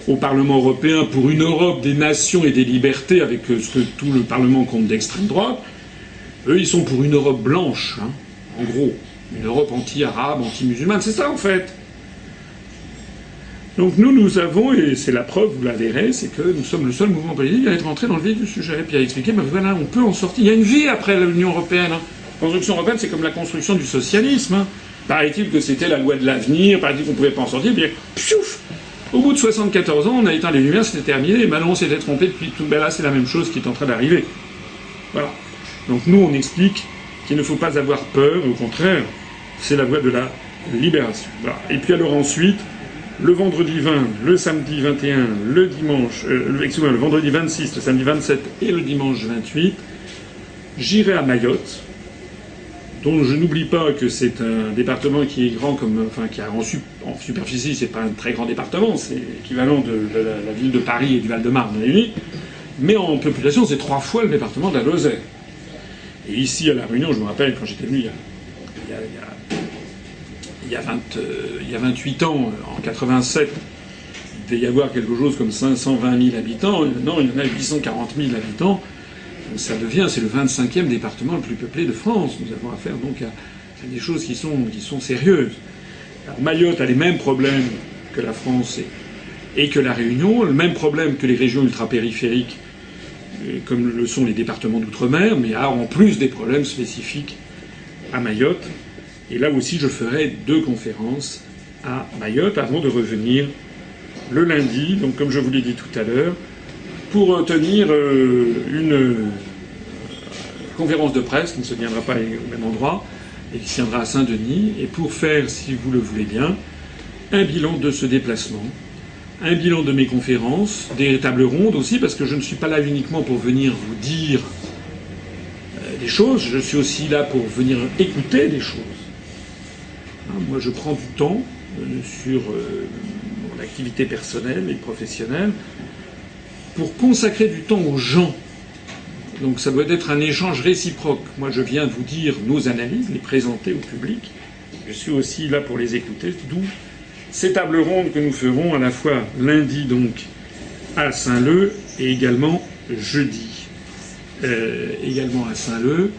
au Parlement européen pour une Europe des nations et des libertés, avec euh, ce que tout le Parlement compte d'extrême droite, eux, ils sont pour une Europe blanche, hein, en gros. Une Europe anti-arabe, anti-musulmane, c'est ça en fait. Donc nous, nous avons, et c'est la preuve, vous la verrez, c'est que nous sommes le seul mouvement politique à être entré dans le vif du sujet, puis à expliquer, mais voilà, on peut en sortir. Il y a une vie après l'Union européenne. Hein. La construction européenne, c'est comme la construction du socialisme. Hein. Paraît-il que c'était la loi de l'avenir, paraît-il qu'on ne pouvait pas en sortir, puis Au bout de 74 ans, on a éteint les lumières, c'était terminé, et maintenant on s'était trompé depuis tout. Ben là, c'est la même chose qui est en train d'arriver. Voilà. Donc nous, on explique qu'il ne faut pas avoir peur, au contraire, c'est la voie de la Libération. Et puis alors ensuite, le vendredi 20, le samedi 21, le dimanche, euh, excusez-moi, le vendredi 26, le samedi 27 et le dimanche 28, j'irai à Mayotte, dont je n'oublie pas que c'est un département qui est grand comme, enfin, qui a en, en superficie, c'est pas un très grand département, c'est l'équivalent de, la, ville de Paris et du Val-de-Marne, mais en population, c'est trois fois le département de la Lozère. Et ici, à La Réunion, je me rappelle, quand j'étais venu il y a, il y a, 20, il y a 28 ans, en 87, il devait y avoir quelque chose comme 520 000 habitants. Non, il y en a 840 000 habitants. Ça devient, c'est le 25e département le plus peuplé de France. Nous avons affaire donc à, des choses qui sont, qui sont sérieuses. Alors, Mayotte a les mêmes problèmes que la France et, et que la Réunion, le même problème que les régions ultrapériphériques comme le sont les départements d'outre-mer, mais a en plus des problèmes spécifiques à Mayotte. Et là aussi, je ferai deux conférences à Mayotte avant de revenir le lundi, donc comme je vous l'ai dit tout à l'heure, pour tenir euh, une euh, conférence de presse qui ne se tiendra pas au même endroit et qui se tiendra à Saint-Denis, et pour faire, si vous le voulez bien, un bilan de ce déplacement, un bilan de mes conférences, des tables rondes aussi, parce que je ne suis pas là uniquement pour venir vous dire euh, des choses, je suis aussi là pour venir écouter des choses. Moi, je prends du temps euh, sur euh, mon activité personnelle et professionnelle pour consacrer du temps aux gens. Donc ça doit être un échange réciproque. Moi, je viens vous dire nos analyses, les présenter au public. Je suis aussi là pour les écouter, d'où ces tables rondes que nous ferons à la fois lundi donc à Saint-Leu et également jeudi. Euh, également à Saint-Leu,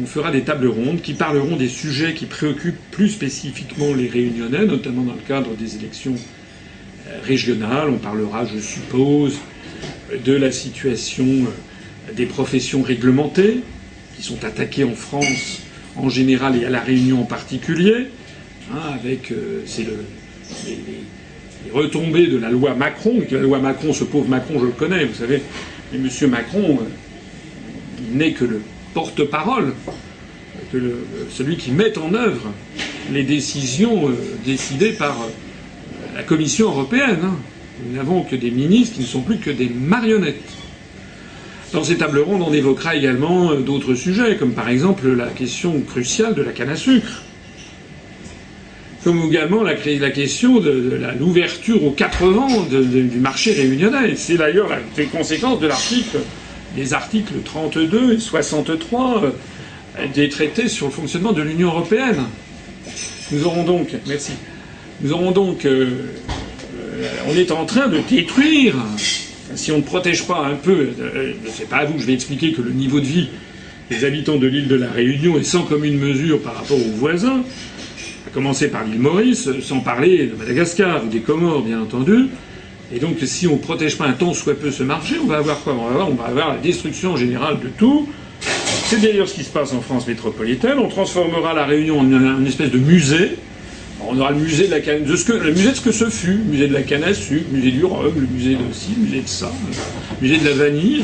on fera des tables rondes qui parleront des sujets qui préoccupent plus spécifiquement les réunionnais, notamment dans le cadre des élections euh, régionales. On parlera, je suppose, de la situation euh, des professions réglementées, qui sont attaquées en France en général et à la Réunion en particulier, hein, avec c'est le les, retombées de la loi Macron, la loi Macron, ce pauvre Macron, je le connais, vous savez, mais M. Macron, euh, il n'est que le porte-parole, celui qui met en œuvre les décisions euh, décidées par euh, la Commission européenne. Hein. Nous n'avons que des ministres qui ne sont plus que des marionnettes. Dans ces tables rondes, on évoquera également d'autres sujets, comme par exemple la question cruciale de la canne à sucre comme également la, la question de, l'ouverture aux quatre vents du marché réunionnais. C'est d'ailleurs la conséquence de l'article, des articles 32 et 63 euh, des traités sur le fonctionnement de l'Union européenne. Nous aurons donc, merci, nous aurons donc, euh, euh, on est en train de détruire, si on ne protège pas un peu, je pas à vous, je vais expliquer que le niveau de vie des habitants de l'île de la Réunion est sans commune mesure par rapport aux voisins à commencer par l'île Maurice, sans parler de Madagascar ou des Comores, bien entendu. Et donc, si on ne protège pas un temps soit peu ce marché, on va avoir quoi? On va avoir, la destruction générale de tout. C'est d'ailleurs ce qui se passe en France métropolitaine. On transformera la Réunion en une, espèce de musée. On aura le musée de la canne, ce que, le musée de ce que ce fut, le musée de la canne à sucre, le musée du rhum, le musée de ci, le musée de ça, le musée de la vanille.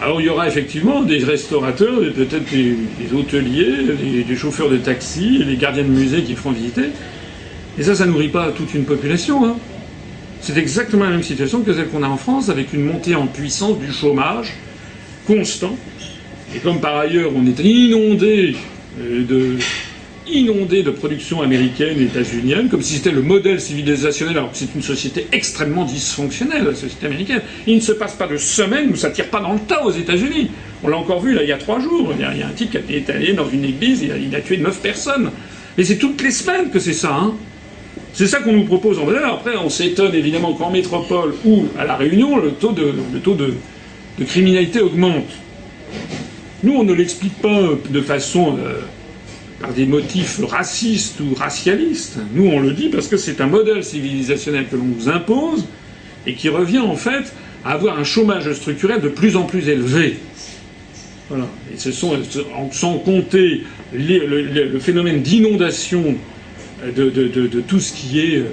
Alors il y aura effectivement des restaurateurs, peut-être des, hôteliers, des, chauffeurs de taxi, des gardiens de musée qui feront visiter. Et ça, ça nourrit pas toute une population. Hein. C'est exactement la même situation que celle qu'on a en France, avec une montée en puissance du chômage constant. Et comme par ailleurs on est inondé euh, de, inondé de production américaine et états-unienne, comme si c'était le modèle civilisationnel, alors que c'est une société extrêmement dysfonctionnelle, la société américaine. Il ne se passe pas de semaine où ça tire pas dans le tas aux États-Unis. On l'a encore vu il y a trois jours. Il y a, un type qui est allé dans une église, il a, tué neuf personnes. Mais c'est toutes les semaines que c'est ça. Hein. C'est ça qu'on nous propose en valeur. Après, on s'étonne évidemment qu'en métropole ou à La Réunion, le taux de, le taux de, criminalité augmente. Nous, on ne l'explique pas de façon euh, par des motifs racistes ou racialistes. Nous, on le dit parce que c'est un modèle civilisationnel que l'on nous impose et qui revient en fait à avoir un chômage structurel de plus en plus élevé. Voilà. Et ce sont, sans compter le, phénomène d'inondation de, tout ce qui est euh,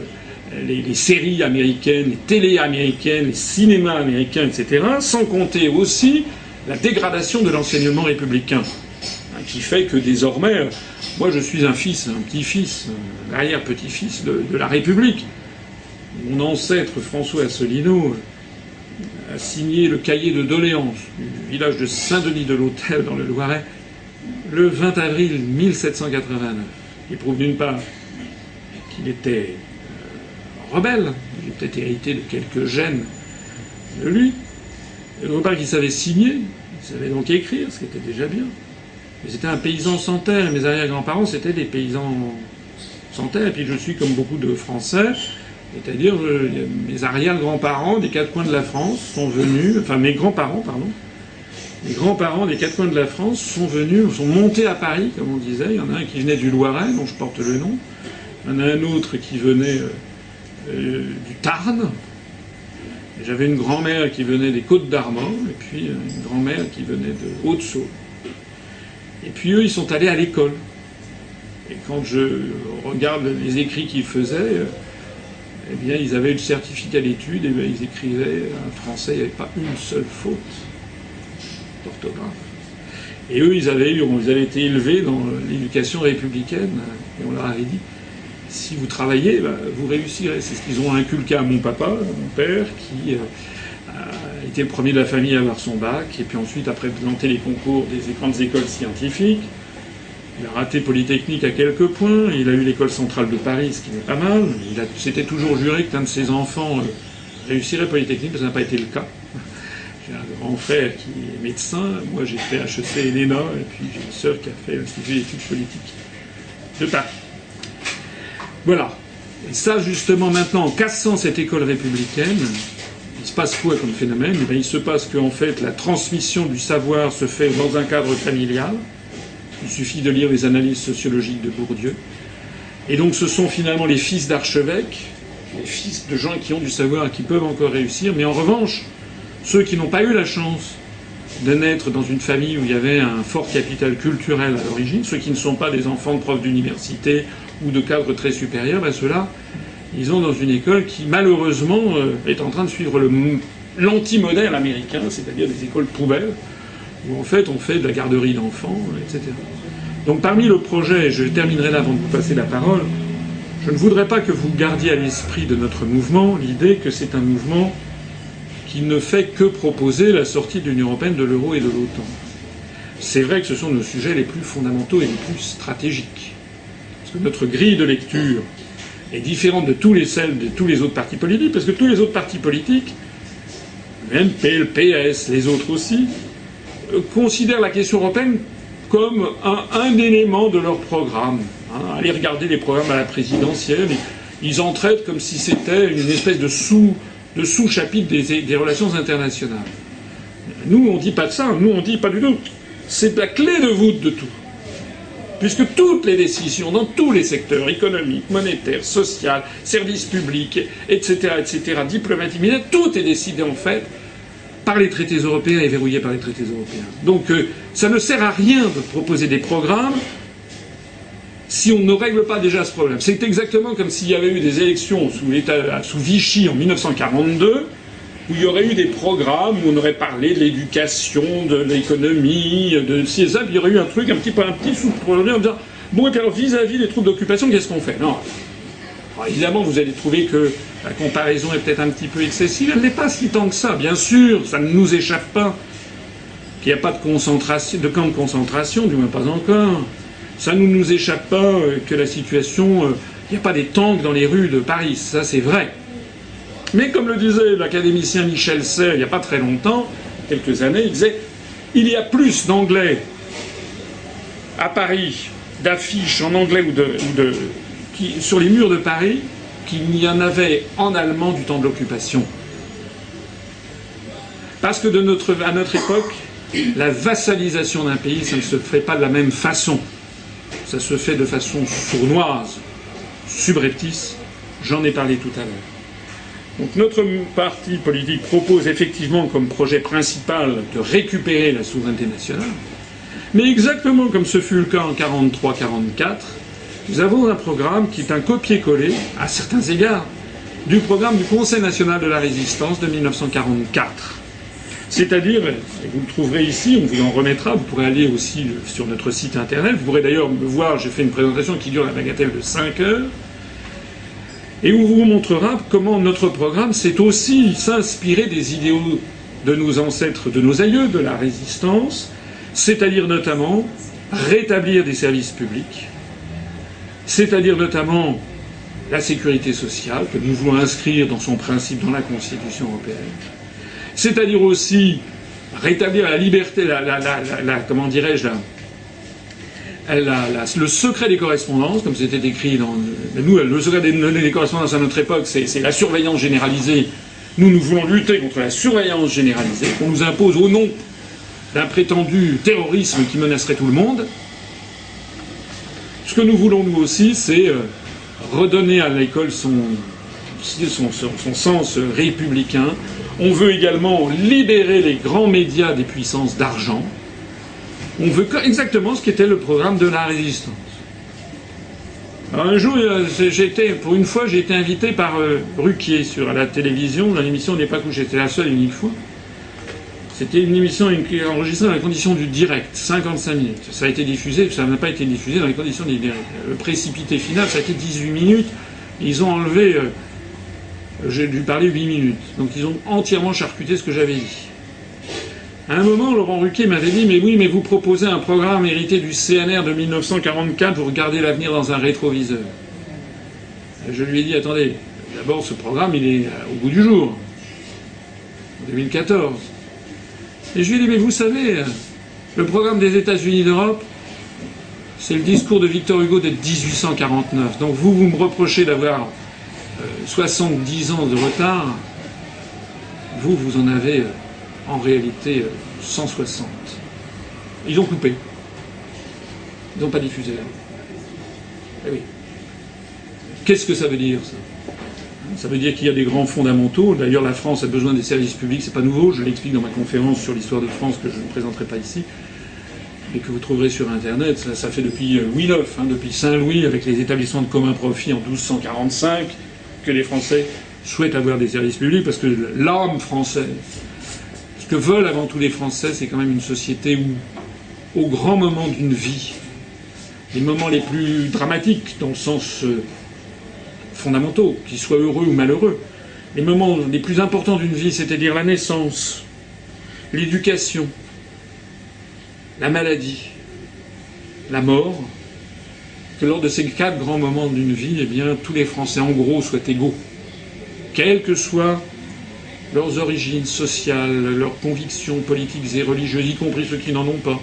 les, séries américaines, les télés américaines, les cinémas américains, etc., sans compter aussi la dégradation de l'enseignement républicain qui fait que désormais, moi je suis un fils, un petit-fils, un arrière-petit-fils de, la République. Mon ancêtre François Asselineau a signé le cahier de doléances du village de Saint-Denis de l'Hôtel dans le Loiret le 20 avril 1789. Il prouve d'une part qu'il était euh, rebelle, il a peut-être hérité de quelques gènes de lui, et d'autre part qu'il savait signer, il savait donc écrire, ce qui était déjà bien. Mais c'était un paysan sans terre, mes arrière-grands-parents c'était des paysans sans terre, et puis je suis comme beaucoup de Français, c'est-à-dire mes arrière-grands-parents des quatre coins de la France sont venus, enfin mes grands-parents, pardon, les grands-parents des quatre coins de la France sont venus, sont montés à Paris, comme on disait. Il y en a un qui venait du Loiret, dont je porte le nom. Il en a un autre qui venait euh, euh, du Tarn. J'avais une grand-mère qui venait des Côtes d'Armor, et puis une grand-mère qui venait de Haute-Saône. Et puis eux, ils sont allés à l'école. Et quand je regarde les écrits qu'ils faisaient, euh, eh bien, ils avaient le certificat d'études, et bien, ils écrivaient un français, il n'y avait pas une seule faute. Et eux, ils avaient, eu, ils avaient été élevés dans l'éducation républicaine, et on leur avait dit si vous travaillez, bah, vous réussirez. C'est ce qu'ils ont inculqué à mon papa, mon père, qui euh, a été le premier de la famille à avoir son bac, et puis ensuite, après présenter les concours des grandes écoles scientifiques, il a raté Polytechnique à quelques points, il a eu l'école centrale de Paris, ce qui n'est pas mal. Il s'était toujours juré qu'un de ses enfants euh, réussirait Polytechnique, mais ça n'a pas été le cas. J'ai un grand frère qui est médecin, moi j'ai fait HEC et l'ENA, et puis j'ai une sœur qui a fait l'Institut d'études politiques de Paris. Voilà. Et ça, justement, maintenant, en cassant cette école républicaine, il se passe quoi comme phénomène? Eh Il se passe qu'en fait, la transmission du savoir se fait dans un cadre familial. Il suffit de lire les analyses sociologiques de Bourdieu. Et donc, ce sont finalement les fils d'archevêques, les fils de gens qui ont du savoir qui peuvent encore réussir, mais en revanche, ceux qui n'ont pas eu la chance de naître dans une famille où il y avait un fort capital culturel à l'origine, ceux qui ne sont pas des enfants de profs d'université ou de cadres très supérieurs, ben ceux-là, ils ont dans une école qui malheureusement euh, est en train de suivre l'anti-modèle américain, c'est-à-dire des écoles poubelles, où en fait on fait de la garderie d'enfants, etc. Donc parmi le projet, je terminerai là avant de vous passer la parole, je ne voudrais pas que vous gardiez à l'esprit de notre mouvement l'idée que c'est un mouvement qui ne fait que proposer la sortie de l'Union européenne, de l'euro et de l'OTAN. C'est vrai que ce sont nos sujets les plus fondamentaux et les plus stratégiques. Notre grille de lecture est différente de tous les celles de tous les autres partis politiques, parce que tous les autres partis politiques, même le PS, les autres aussi, euh, considèrent la question européenne comme un, élément de leur programme. Hein. allez regarder les programmes à la présidentielle, ils en traitent comme si c'était une espèce de sous de sous-chapitre des, relations internationales. Nous, on dit pas de ça, nous, on dit pas du tout. C'est la clé de voûte de tout. Puisque toutes les décisions dans tous les secteurs, économiques, monétaires, social, services publics, etc., etc., diplomatiques, tout est décidé en fait par les traités européens et verrouillé par les traités européens. Donc euh, ça ne sert à rien de proposer des programmes si on ne règle pas déjà ce problème. C'est exactement comme s'il y avait eu des élections sous, sous Vichy en 1942, où il y aurait eu des programmes où on aurait parlé de l'éducation, de l'économie, de ci et ça, puis il y aurait eu un truc, un petit peu un petit sous-projet en disant Bon, et puis alors vis-à-vis des troupes d'occupation, qu'est-ce qu'on fait? Non. évidemment, vous allez trouver que la comparaison est peut-être un petit peu excessive. Elle n'est pas si tant que ça. Bien sûr, ça ne nous échappe pas qu'il n'y a pas de, concentration, de camp de concentration, du moins pas encore. Ça ne nous échappe pas euh, que la situation. Il euh, n'y a pas des tanks dans les rues de Paris, ça c'est vrai. Mais comme le disait l'académicien Michel Serres il n'y a pas très longtemps, quelques années, il disait il y a plus d'anglais à Paris, d'affiches en anglais ou de, sur les murs de Paris qu'il n'y en avait en allemand du temps de l'occupation. Parce que de notre, à notre époque, la vassalisation d'un pays, ça ne se fait pas de la même façon ça se fait de façon sournoise, subreptice, j'en ai parlé tout à l'heure. Donc notre parti politique propose effectivement comme projet principal de récupérer la souveraineté nationale, mais exactement comme ce fut le cas en 43-44, nous avons un programme qui est un copier-coller, à certains égards, du programme du Conseil national de la résistance de 1944. C'est-à-dire, vous le trouverez ici, on vous en remettra, vous pourrez aller aussi sur notre site internet, vous pourrez d'ailleurs me voir, j'ai fait une présentation qui dure la bagatelle de 5 heures, et où vous montrera comment notre programme s'est aussi s'inspirer des idéaux de nos ancêtres, de nos aïeux, de la résistance, c'est-à-dire notamment rétablir des services publics, c'est-à-dire notamment la sécurité sociale, que nous voulons inscrire dans son principe dans la Constitution européenne, c'est-à-dire aussi rétablir la liberté, la, la, la, comment dirais-je, le secret des correspondances, comme c'était écrit dans nous, le secret des, correspondances à notre époque, c'est la surveillance généralisée. Nous, nous voulons lutter contre la surveillance généralisée qu'on nous impose au nom d'un prétendu terrorisme qui menacerait tout le monde. Ce que nous voulons nous aussi, c'est euh, redonner à l'école son, son, son, sens républicain. On veut également libérer les grands médias des puissances d'argent. On veut exactement ce qu'était le programme de la résistance. un jour, euh, j'étais, pour une fois, j'ai été invité par euh, Ruquier sur la télévision dans l'émission n'est pas couché. C'était la seule et unique fois. C'était une émission enregistrée dans les conditions du direct, 55 minutes. Ça a été diffusé, ça n'a pas été diffusé dans les conditions du direct. Le précipité final, ça a été 18 minutes. Ils ont enlevé, euh, j'ai dû parler 8 minutes. Donc ils ont entièrement charcuté ce que j'avais dit. À un moment, Laurent Ruquier m'avait dit Mais oui, mais vous proposez un programme hérité du CNR de 1944, vous regardez l'avenir dans un rétroviseur. Je lui ai dit Attendez, d'abord, ce programme, il est euh, au bout du jour, en 2014. Et je lui ai dit, mais vous savez, le programme des États-Unis d'Europe, c'est le discours de Victor Hugo de 1849. Donc vous, vous me reprochez d'avoir 70 euh, ans de retard. Vous, vous en avez euh, en réalité 160. Euh, Ils ont coupé. Ils n'ont pas diffusé. Eh oui. Qu'est-ce que ça veut dire, ça? Ça veut dire qu'il y a des grands fondamentaux. D'ailleurs, la France a besoin des services publics, c'est pas nouveau. Je l'explique dans ma conférence sur l'histoire de France que je ne présenterai pas ici, mais que vous trouverez sur Internet. Ça, fait depuis euh, Louis IX, hein, depuis Saint-Louis, avec les établissements de commun profit en 1245, que les Français souhaitent avoir des services publics, parce que l'âme française, que veulent avant tout les Français, c'est quand même une société où, au grand moment d'une vie, les moments les plus dramatiques, dans le sens euh, fondamentaux, qu'ils soient heureux ou malheureux. Les moments les plus importants d'une vie, c'est-à-dire la naissance, l'éducation, la maladie, la mort, que lors de ces quatre grands moments d'une vie, eh bien, tous les Français, en gros, soient égaux, quelles que soient leurs origines sociales, leurs convictions politiques et religieuses, y compris ceux qui n'en ont pas.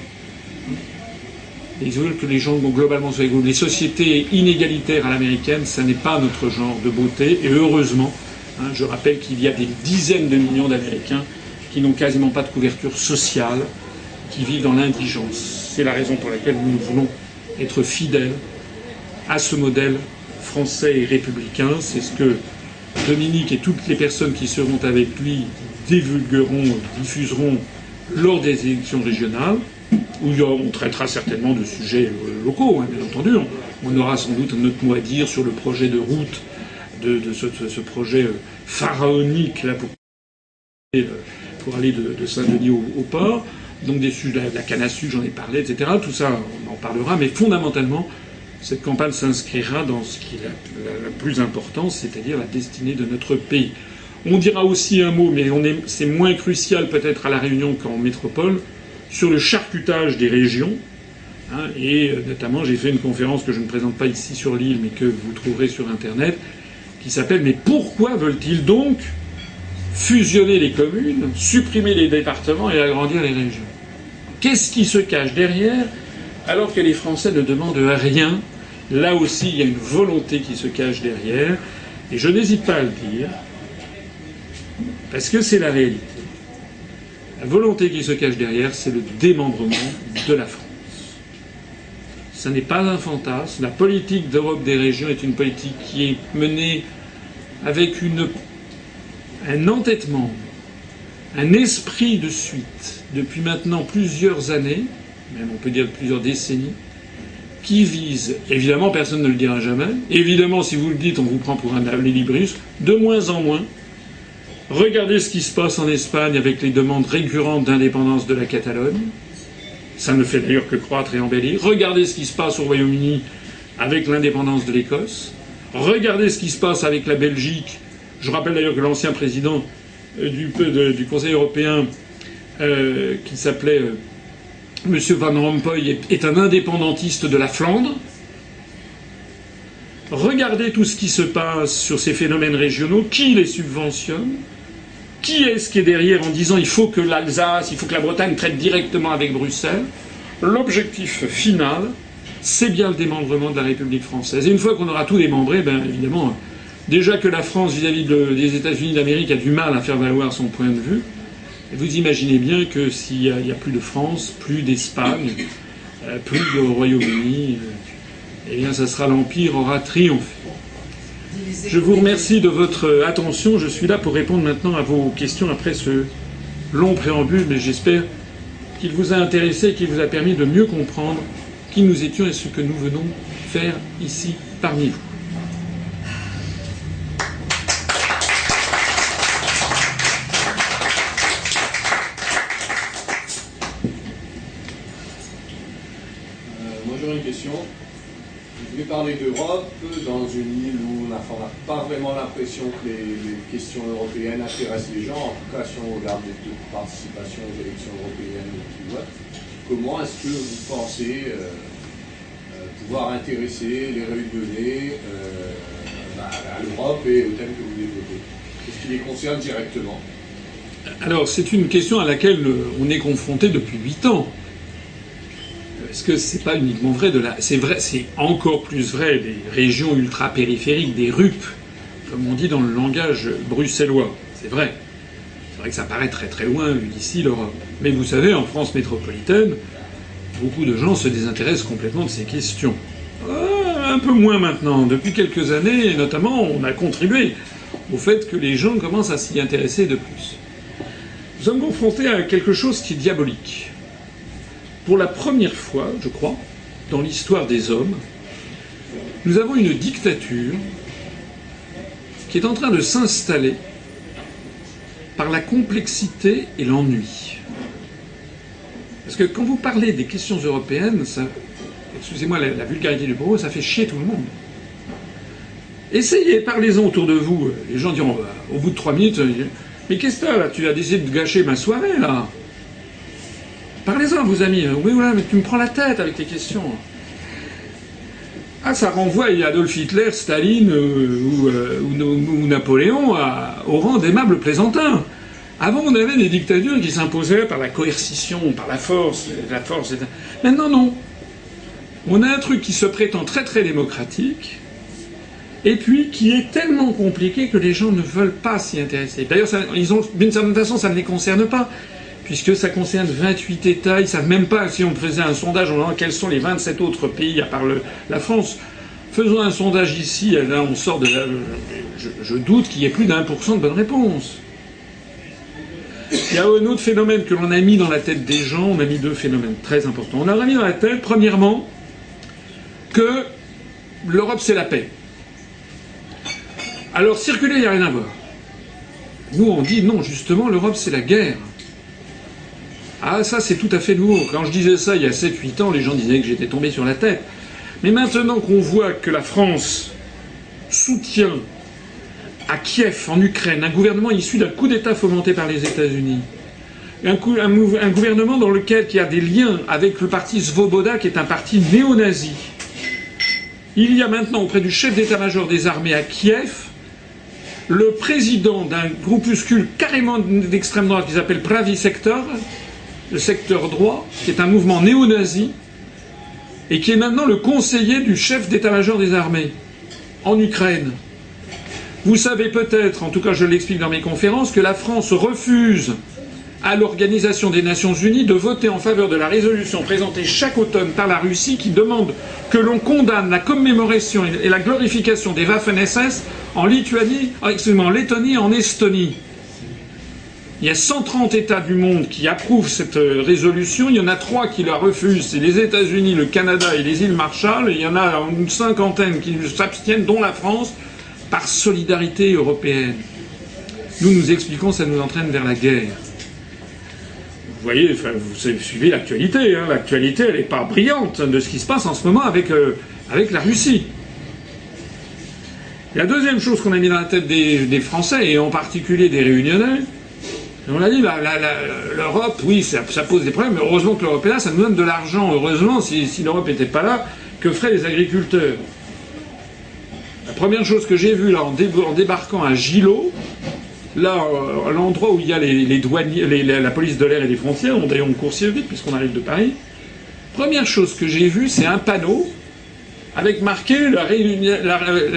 Ils veulent que les gens globalement soient égaux. Les sociétés inégalitaires à l'américaine, ça n'est pas notre genre de beauté. Et heureusement, hein, je rappelle qu'il y a des dizaines de millions d'Américains qui n'ont quasiment pas de couverture sociale, qui vivent dans l'indigence. C'est la raison pour laquelle nous voulons être fidèles à ce modèle français et républicain. C'est ce que Dominique et toutes les personnes qui seront avec lui divulgueront, diffuseront lors des élections régionales où on traitera certainement de sujets euh, locaux, hein, bien entendu. On, aura sans doute un autre mot à dire sur le projet de route, de, ce, projet euh, pharaonique là, pour, euh, pour aller de, Saint-Denis au, port. Donc des sujets, de la canne j'en ai parlé, etc. Tout ça, on en parlera, mais fondamentalement, cette campagne s'inscrira dans ce qui est le plus important, c'est-à-dire la destinée de notre pays. On dira aussi un mot, mais c'est moins crucial peut-être à la Réunion qu'en métropole, sur le charcutage des régions. Hein, et euh, notamment, j'ai fait une conférence que je ne présente pas ici sur l'île, mais que vous trouverez sur Internet, qui s'appelle Mais pourquoi veulent-ils donc fusionner les communes, supprimer les départements et agrandir les régions? Qu'est-ce qui se cache derrière alors que les Français ne demandent rien Là aussi, il y a une volonté qui se cache derrière, et je n'hésite pas à le dire, parce que c'est la réalité. La volonté qui se cache derrière, c'est le démembrement de la France. Ce n'est pas un fantasme. La politique d'Europe des régions est une politique qui est menée avec un entêtement, un esprit de suite depuis maintenant plusieurs années, même on peut dire plusieurs décennies, qui vise, évidemment personne ne le dira jamais, évidemment si vous le dites on vous prend pour un libris, de moins en moins, Regardez ce qui se passe en Espagne avec les demandes récurrentes d'indépendance de la Catalogne. Ça ne fait d'ailleurs que croître et embellir. Regardez ce qui se passe au Royaume-Uni avec l'indépendance de l'Écosse. Regardez ce qui se passe avec la Belgique. Je rappelle d'ailleurs que l'ancien président euh, du, Conseil européen, euh, qui s'appelait euh, M. Van Rompuy, est un indépendantiste de la Flandre. Regardez tout ce qui se passe sur ces phénomènes régionaux, qui les subventionne, qui est-ce qui est derrière en disant il faut que l'Alsace, il faut que la Bretagne traite directement avec Bruxelles? L'objectif final, c'est bien le démembrement de la République française. Et une fois qu'on aura tout démembré, ben évidemment, déjà que la France vis-à-vis des États-Unis d'Amérique a du mal à faire valoir son point de vue, vous imaginez bien que s'il n'y a, plus de France, plus d'Espagne, euh, plus de Royaume-Uni, euh, eh bien, ça sera l'Empire aura triomphé. Je vous remercie de votre attention. Je suis là pour répondre maintenant à vos questions après ce long préambule, mais j'espère qu'il vous a intéressé et qu'il vous a permis de mieux comprendre qui nous étions et ce que nous venons faire ici parmi vous. Euh, moi j'aurais une question. Vous voulez parler d'Europe dans une île où on n'a pas vraiment l'impression que les, questions européennes intéressent les gens, en tout cas si on regarde les taux de participation aux élections européennes Comment est-ce que vous pensez euh, euh, pouvoir intéresser les réunionnais euh, à l'Europe et au thème que vous développez? Est-ce qui les concerne directement? Alors c'est une question à laquelle on est confronté depuis huit ans. Est-ce que c'est pas uniquement vrai de la. C'est vrai, c'est encore plus vrai des régions ultra-périphériques, des RUP, comme on dit dans le langage bruxellois. C'est vrai. C'est vrai que ça paraît très très loin d'ici l'Europe. Mais vous savez, en France métropolitaine, beaucoup de gens se désintéressent complètement de ces questions. Ah, un peu moins maintenant. Depuis quelques années, notamment, on a contribué au fait que les gens commencent à s'y intéresser de plus. Nous sommes confrontés à quelque chose qui est diabolique pour la première fois, je crois, dans l'histoire des hommes, nous avons une dictature qui est en train de s'installer par la complexité et l'ennui. Parce que quand vous parlez des questions européennes, excusez-moi la, vulgarité du propos, ça fait chier tout le monde. Essayez, parlez-en autour de vous. Les gens diront, bah, au bout de trois minutes, mais qu'est-ce que là Tu as décidé de gâcher ma soirée, là? Parlez-en vos amis. Oui, oui, mais tu me prends la tête avec tes questions. Ah, ça renvoie Adolf Hitler, Staline euh, euh, ou, Napoléon au rang d'aimables plaisantins. Avant, on avait des dictatures qui s'imposaient par la coercition, par la force, la force. Maintenant, non. On a un truc qui se prétend très très démocratique, et puis qui est tellement compliqué que les gens ne veulent pas s'y intéresser. D'ailleurs, d'une certaine façon, ça ne les concerne pas puisque ça concerne 28 États. Ils ne savent même pas si on faisait un sondage en demandant quels sont les 27 autres pays à part la France. Faisons un sondage ici, là on sort de là. Je, doute qu'il y ait plus d'un pour cent de bonnes réponses. Il y a un autre phénomène que l'on a mis dans la tête des gens, on a mis deux phénomènes très importants. On a mis dans la tête, premièrement, que l'Europe c'est la paix. Alors circuler, il n'y a rien à voir. Nous on dit non, justement, l'Europe c'est la guerre. Ah, ça, c'est tout à fait nouveau. Quand je disais ça il y a 7-8 ans, les gens disaient que j'étais tombé sur la tête. Mais maintenant qu'on voit que la France soutient à Kiev, en Ukraine, un gouvernement issu d'un coup d'État fomenté par les États-Unis, un, gouvernement dans lequel il y a des liens avec le parti Svoboda, qui est un parti néo-nazi. Il y a maintenant auprès du chef d'état-major des armées à Kiev le président d'un groupuscule carrément d'extrême droite qui s'appelle Pravi Sector, le secteur droit, qui est un mouvement néo-nazi, et qui est maintenant le conseiller du chef d'état-major des armées en Ukraine. Vous savez peut-être, en tout cas je l'explique dans mes conférences, que la France refuse à l'Organisation des Nations Unies de voter en faveur de la résolution présentée chaque automne par la Russie qui demande que l'on condamne la commémoration et la glorification des Waffen-SS en Lituanie, excusez-moi, en Lettonie et en Estonie. Il y a 130 États du monde qui approuvent cette euh, résolution. Il y en a trois qui la refusent. C'est les États-Unis, le Canada et les îles Marshall. il y en a une cinquantaine qui s'abstiennent, dont la France, par solidarité européenne. nous nous expliquons ça nous entraîne vers la guerre. Vous voyez, vous suivez l'actualité. Hein. L'actualité, elle n'est pas brillante de ce qui se passe en ce moment avec, euh, avec la Russie. La deuxième chose qu'on a mis dans la tête des, Français, et en particulier des Réunionnais, on a dit, l'Europe, oui, ça, pose des problèmes, mais heureusement que l'Europe est là, ça nous donne de l'argent. Heureusement, si, l'Europe n'était pas là, que feraient les agriculteurs? La première chose que j'ai vue là, en, débarquant à Gilo, là, à l'endroit où il y a les, douaniers, la police de l'air et des frontières, on, d'ailleurs on court vite puisqu'on arrive de Paris, première chose que j'ai vue, c'est un panneau avec marqué la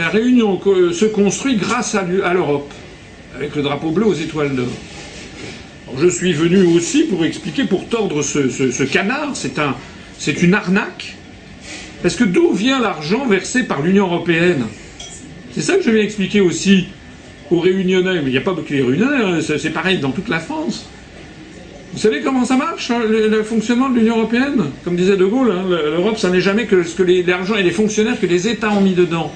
réunion, se construit grâce à l'Europe, avec le drapeau bleu aux étoiles d'or. Je suis venu aussi pour expliquer, pour tordre ce, canard, c'est une arnaque, parce que d'où vient l'argent versé par l'Union européenne? C'est ça que je viens expliquer aussi aux Réunionnais, mais il n'y a pas que les Réunionnais, hein, c'est pareil dans toute la France. Vous savez comment ça marche, hein, le, fonctionnement de l'Union européenne? Comme disait De Gaulle, hein, l'Europe, ça n'est jamais que que l'argent et les fonctionnaires que les États ont mis dedans.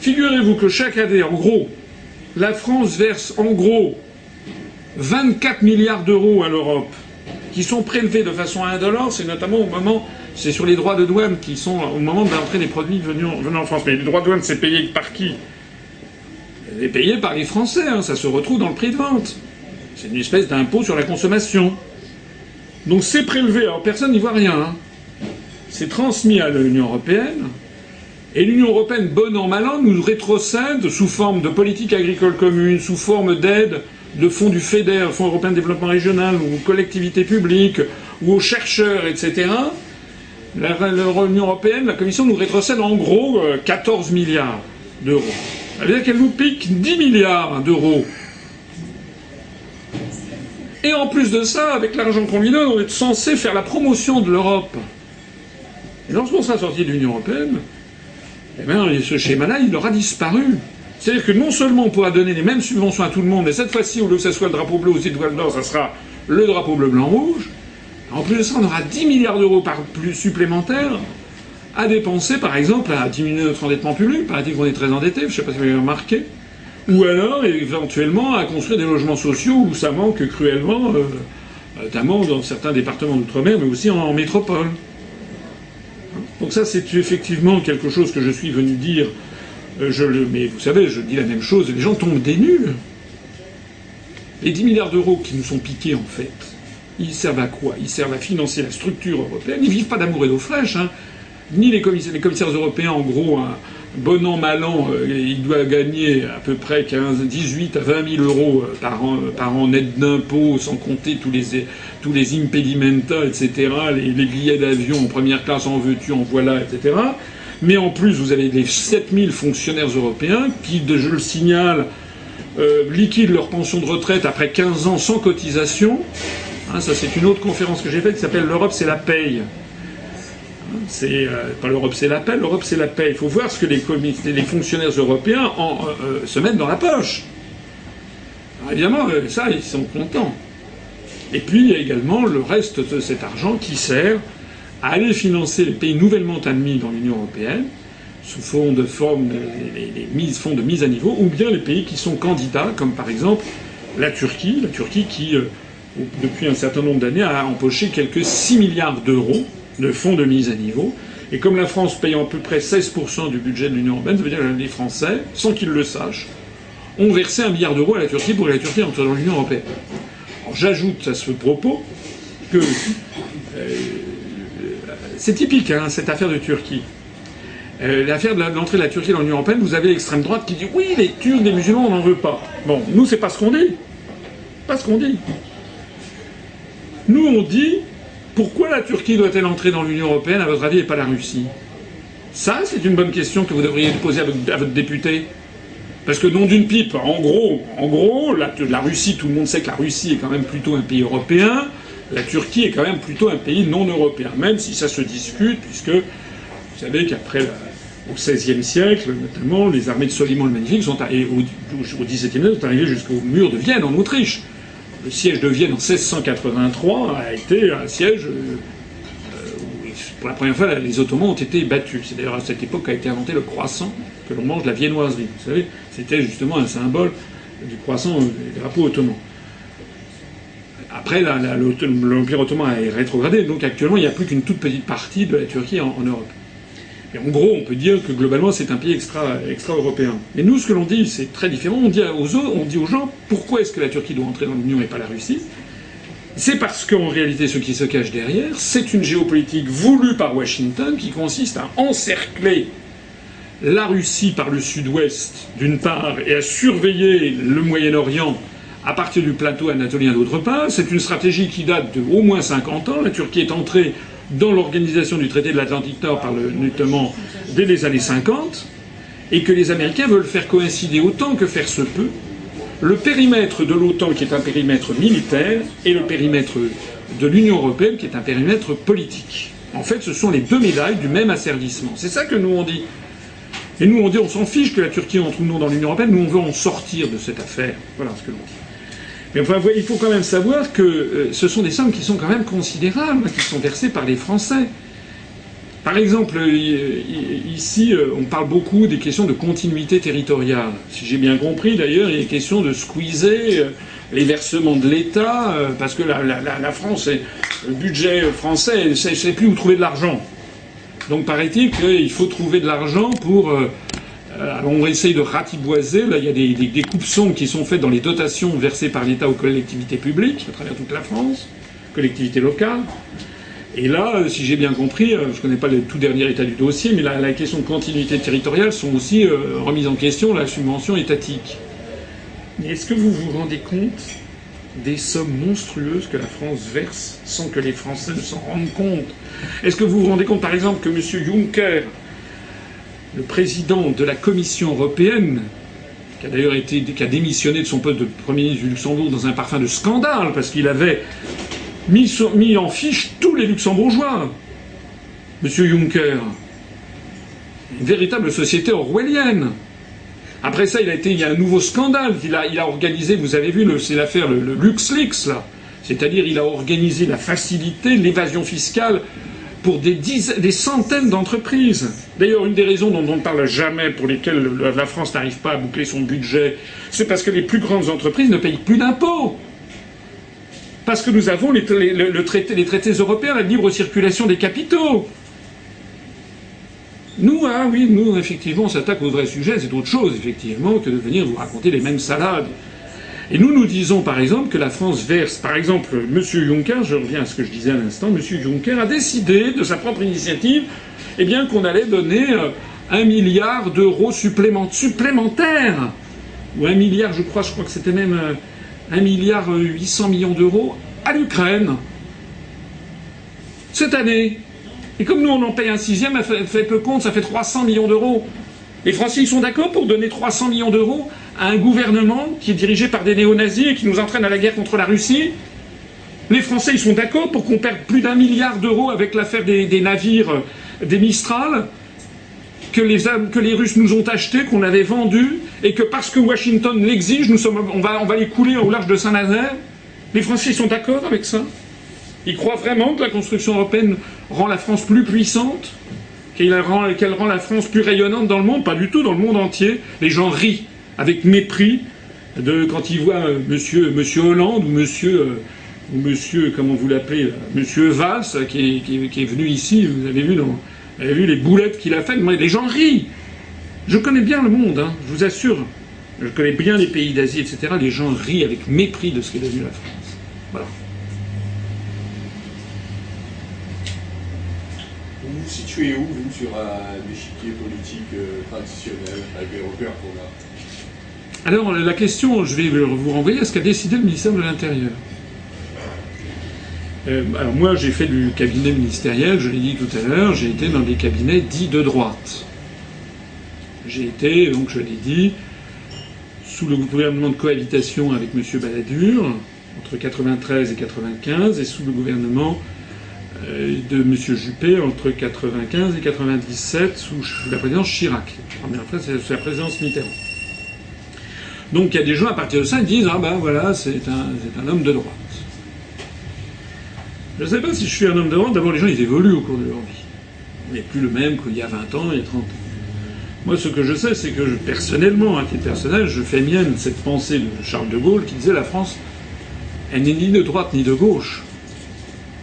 Figurez-vous que chaque année, en gros, la France verse en gros 24 milliards d'euros à l'Europe, qui sont prélevés de façon indolore, c'est notamment au moment, c'est sur les droits de douane qui sont au moment de l'entrée des produits venant, en France. Mais les droits de douane, c'est payé par qui? C'est payé par les Français, ça se retrouve dans le prix de vente. C'est une espèce d'impôt sur la consommation. Donc c'est prélevé, alors personne n'y voit rien. Hein. C'est transmis à l'Union européenne, et l'Union européenne, bon an mal an, nous rétrocède sous forme de politique agricole commune, sous forme d'aide de fonds du FEDER, Fonds européen de développement régional, ou collectivités publiques, ou aux chercheurs, etc. L'Union européenne, la Commission nous rétrocède en gros 14 euh, milliards d'euros. Ça veut dire qu'elle nous pique 10 milliards d'euros et en plus de ça, avec l'argent qu'on lui donne, on est censé faire la promotion de l'Europe. Et lorsqu'on sera sorti de l'Union européenne, eh bien, ce schéma-là, il aura disparu. C'est-à-dire que non seulement on pourra donner les mêmes subventions à tout le monde, mais cette fois-ci, au lieu que ce soit le drapeau bleu aux étoiles d'or, ça sera le drapeau bleu, blanc, rouge. En plus de ça, on aura 10 milliards d'euros par plus supplémentaires à dépenser, par exemple, à diminuer notre endettement public. Paraît-il qu'on est très endetté, je ne sais pas si vous avez remarqué ou alors éventuellement à construire des logements sociaux où ça manque cruellement, euh, notamment dans certains départements d'outre-mer, mais aussi en, métropole. Donc ça, c'est effectivement quelque chose que je suis venu dire. Euh, je le, mais vous savez, je dis la même chose, les gens tombent des nuls. Les 10 milliards d'euros qui nous sont piqués, en fait, ils servent à quoi? Ils servent à financer la structure européenne. Ils vivent pas d'amour et d'eau fraîche. Hein. Ni les commissaires, les européens, en gros, hein, bon an, mal an, euh, il doit gagner à peu près 15, 18 à 20 000 euros euh, par an, par an net d'impôts, sans compter tous les, tous les impedimenta, etc., les, billets d'avion en première classe, en veux-tu, en voilà, etc. Mais en plus, vous avez les 7000 fonctionnaires européens qui, je le signale, liquident leur pension de retraite après 15 ans sans cotisation. Hein, ça, c'est une autre conférence que j'ai faite qui s'appelle L'Europe, c'est la paye. C'est euh, pas l'Europe, c'est la paix. L'Europe, c'est la paix. Il faut voir ce que les, fonctionnaires européens euh, euh, se mettent dans la poche. évidemment, ça, ils sont contents. Et puis, il y a également le reste de cet argent qui sert aller financer les pays nouvellement admis dans l'Union européenne, sous forme de, forme les, fonds de mise à niveau, ou bien les pays qui sont candidats, comme par exemple la Turquie, la Turquie qui, depuis un certain nombre d'années, a empoché quelques 6 milliards d'euros de fonds de mise à niveau. Et comme la France paye à peu près 16% du budget de l'Union européenne, ça veut dire que les Français, sans qu'ils le sachent, ont versé un milliard d'euros à la Turquie pour que la Turquie entre dans l'Union européenne. J'ajoute à ce propos que euh, c'est typique, hein, cette affaire de Turquie. Euh, l'affaire de l'entrée de la Turquie dans l'Union européenne, vous avez l'extrême droite qui dit oui, les Turcs, les musulmans, on n'en veut pas. Bon, nous, c'est pas ce qu'on dit. Pas ce qu'on dit. Nous, on dit pourquoi la Turquie doit-elle entrer dans l'Union européenne, à votre avis, et pas la Russie? Ça, c'est une bonne question que vous devriez poser à votre, député. Parce que non d'une pipe, en gros, en gros, la, Russie, tout le monde sait que la Russie est quand même plutôt un pays européen, la Turquie est quand même plutôt un pays non européen, même si ça se discute, puisque vous savez qu'après au XVIe siècle, notamment, les armées de Soliman le Magnifique sont arrivées, au XVIIe siècle sont arrivées jusqu'au mur de Vienne en Autriche le siège de Vienne en 1683 a été un siège euh, où, pour la première fois, les Ottomans ont été battus. C'est d'ailleurs à cette époque qu'a été inventé le croissant que l'on mange la viennoiserie. Vous savez, c'était justement un symbole du croissant des drapeaux ottomans. Après, l'Empire ottoman est rétrogradé, donc actuellement, il n'y a plus qu'une toute petite partie de la Turquie en, Europe. Et en gros, on peut dire que globalement, c'est un pays extra-européen. Extra Mais nous, ce que l'on dit, c'est très différent. On dit, aux, on dit aux gens pourquoi est-ce que la Turquie doit entrer dans l'Union et pas la Russie? C'est parce qu'en réalité, ce qui se cache derrière, c'est une géopolitique voulue par Washington qui consiste à encercler la Russie par le sud-ouest, d'une part, et à surveiller le Moyen-Orient à partir du plateau anatolien d'autre part. C'est une stratégie qui date de au moins 50 ans. La Turquie est entrée dans l'organisation du traité de l'Atlantique Nord par le, notamment dès les années 50, et que les Américains veulent faire coïncider autant que faire se peut le périmètre de l'OTAN, qui est un périmètre militaire, et le périmètre de l'Union européenne, qui est un périmètre politique. En fait, ce sont les deux médailles du même asservissement. C'est ça que nous on dit. Et nous on dit on s'en fiche que la Turquie entre ou non dans l'Union européenne, nous on veut en sortir de cette affaire. Voilà ce que l'on dit. Mais enfin, il faut quand même savoir que euh, ce sont des sommes qui sont quand même considérables, qui sont versées par les Français. Par exemple, ici, euh, on parle beaucoup des questions de continuité territoriale. Si j'ai bien compris, d'ailleurs, il est question de squeezer euh, les versements de l'État, euh, parce que la, France, le budget français, ne sait plus où trouver de l'argent. Donc paraît-il qu'il faut trouver de l'argent pour... on essaye de ratiboiser. Là, il y a des, coupes qui sont faites dans les dotations versées par l'État aux collectivités publiques à travers toute la France, collectivités locales. Et là, euh, si j'ai bien compris, euh, je ne connais pas le tout dernier état du dossier, mais la, question de continuité territoriale sont aussi euh, remises en question, la subvention étatique. Est-ce que vous vous rendez compte des sommes monstrueuses que la France verse sans que les Français ne s'en rendent compte? Est-ce que vous vous rendez compte, par exemple, que M. Juncker, le président de la Commission européenne, qui a d'ailleurs été, démissionné de son poste de Premier ministre du Luxembourg dans un parfum de scandale, parce qu'il avait mis, en fiche tous les luxembourgeois. Monsieur Juncker. Une véritable société orwellienne. Après ça, il a été, il y a un nouveau scandale. Il a, organisé, vous avez vu, c'est l'affaire le, le, LuxLeaks. C'est-à-dire, il a organisé la facilité, l'évasion fiscale pour des, des centaines d'entreprises. D'ailleurs, une des raisons dont on ne parle jamais, pour lesquelles la France n'arrive pas à boucler son budget, c'est parce que les plus grandes entreprises ne payent plus d'impôts. Parce que nous avons les, traités européens, la libre circulation des capitaux. Nous, ah oui, nous, effectivement, on s'attaque au vrai sujet, c'est autre chose, effectivement, que de venir vous raconter les mêmes salades. Et nous, nous disons, par exemple, que la France verse, par exemple, M. Juncker, je reviens à ce que je disais à l'instant, M. Juncker a décidé, de sa propre initiative, eh bien, qu'on allait donner euh, un milliard d'euros supplémentaires, ou un milliard, je crois, je crois que c'était même euh, 1 milliard 800 millions d'euros à l'Ukraine cette année. Et comme nous on en paye un sixième, elle fait, peu compte, ça fait 300 millions d'euros. Les Français ils sont d'accord pour donner 300 millions d'euros à un gouvernement qui est dirigé par des néo-nazis et qui nous entraîne à la guerre contre la Russie Les Français ils sont d'accord pour qu'on perde plus d'un milliard d'euros avec l'affaire des, navires des Mistral que les, Russes nous ont achetés, qu'on avait vendus, et que parce que Washington l'exige, nous sommes, on, va, les couler au large de Saint-Nazaire. Les Français sont d'accord avec ça? Ils croient vraiment que la construction européenne rend la France plus puissante Qu'elle rend, la France plus rayonnante dans le monde? Pas du tout, dans le monde entier. Les gens rient avec mépris de, quand ils voient euh, monsieur, Hollande ou monsieur, euh, ou monsieur comment vous l'appelez, monsieur Valls, qui est, qui, venu ici, vous avez vu vous avez vu les boulettes qu'il a faites Les gens rient. Je connais bien le monde, hein, je vous assure. Je connais bien les pays d'Asie, etc. Les gens rient avec mépris de ce qu'est devenu la France. Voilà. Vous vous situez où, vous, sur l'échiquier politique euh, traditionnel avec les repères qu'on a? Alors, la question, je vais vous renvoyer à ce qu'a décidé le ministère de l'Intérieur. Euh, alors moi, j'ai fait du cabinet ministériel, je l'ai dit tout à l'heure, j'ai été dans des cabinets dits de droite. J'ai été, donc je l'ai dit, sous le gouvernement de cohabitation avec M. Balladur, entre 93 et 95, et sous le gouvernement euh, de M. Juppé entre 95 et 97, sous la présidence Chirac. Après, c'est la présidence Mitterrand. Donc il y a des gens à partir de ça qui disent Ah ben voilà, c'est un, homme de droite. Je ne sais pas si je suis un homme de droite. D'abord, les gens, ils évoluent au cours de leur vie. On n'est plus le même qu'il y a 20 ans, il y a 30 ans. Moi, ce que je sais, c'est que personnellement, à titre personnel, je fais mienne cette pensée de Charles de Gaulle qui disait la France, elle n'est ni de droite ni de gauche.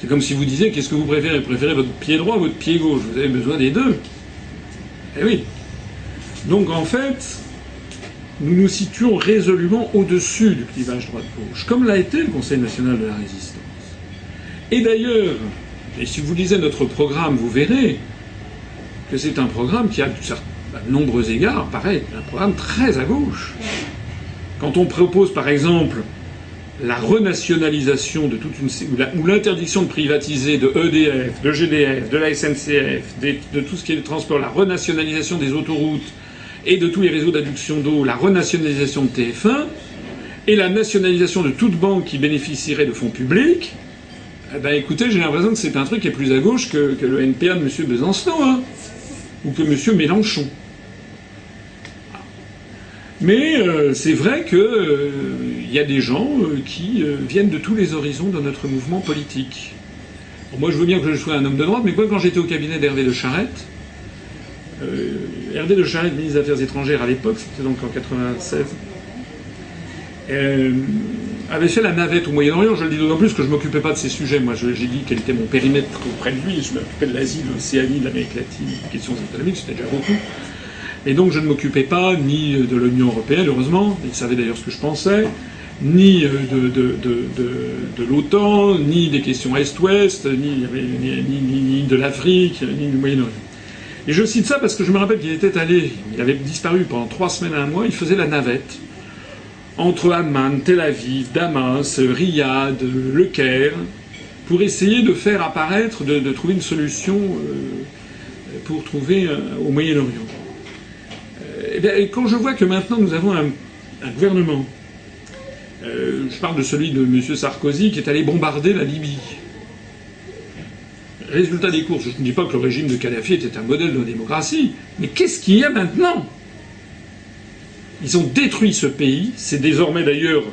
C'est comme si vous disiez qu'est-ce que vous préférez? Préférez votre pied droit ou votre pied gauche? Vous avez besoin des deux. Eh oui. Donc en fait, nous nous situons résolument au-dessus du clivage droite-gauche, comme l'a été le Conseil national de la résistance. Et d'ailleurs, et si vous lisez notre programme, vous verrez que c'est un programme qui a, à de nombreux égards, pareil, un programme très à gauche. Quand on propose, par exemple, la renationalisation de toute une ou l'interdiction de privatiser de EDF, de GDF, de la SNCF, de tout ce qui est le transport, la renationalisation des autoroutes et de tous les réseaux d'adduction d'eau, la renationalisation de TF1 et la nationalisation de toute banque qui bénéficierait de fonds publics. Eh ben écoutez, j'ai l'impression que c'est un truc qui est plus à gauche que, le NPA de M. Besançon, hein, ou que M. Mélenchon. Mais euh, c'est vrai qu'il euh, y a des gens euh, qui viennent de tous les horizons de notre mouvement politique. moi, je veux bien que je sois un homme de droite, mais moi, quand j'étais au cabinet d'Hervé de Charette, Hervé de Charette, ministre des Affaires étrangères à l'époque, c'était donc en 96, avait fait la navette au Moyen-Orient. Je le dis d'autant plus que je ne m'occupais pas de ces sujets. Moi, j'ai dit quel était mon périmètre auprès de lui. Je m'occupais de l'Asie, de l'Océanie, de l'Amérique latine, des questions économiques, c'était déjà beaucoup. Et donc je ne m'occupais pas ni de l'Union européenne, heureusement, il savait d'ailleurs ce que je pensais, ni euh, de, l'OTAN, ni des questions Est-Ouest, ni, de l'Afrique, ni du Moyen-Orient. Et je cite ça parce que je me rappelle qu'il était allé, il avait disparu pendant trois semaines à un mois, il faisait la navette entre Amman, Tel Aviv, Damas, Riyad, Le Caire, pour essayer de faire apparaître, de, trouver une solution euh, pour trouver euh, au Moyen-Orient. Eh quand je vois que maintenant nous avons un, gouvernement, euh, je parle de celui de M. Sarkozy qui est allé bombarder la Libye. Résultat des courses, je ne dis pas que le régime de Kadhafi était un modèle de démocratie, mais qu'est-ce qu'il y a maintenant? Ils ont détruit ce pays, c'est désormais d'ailleurs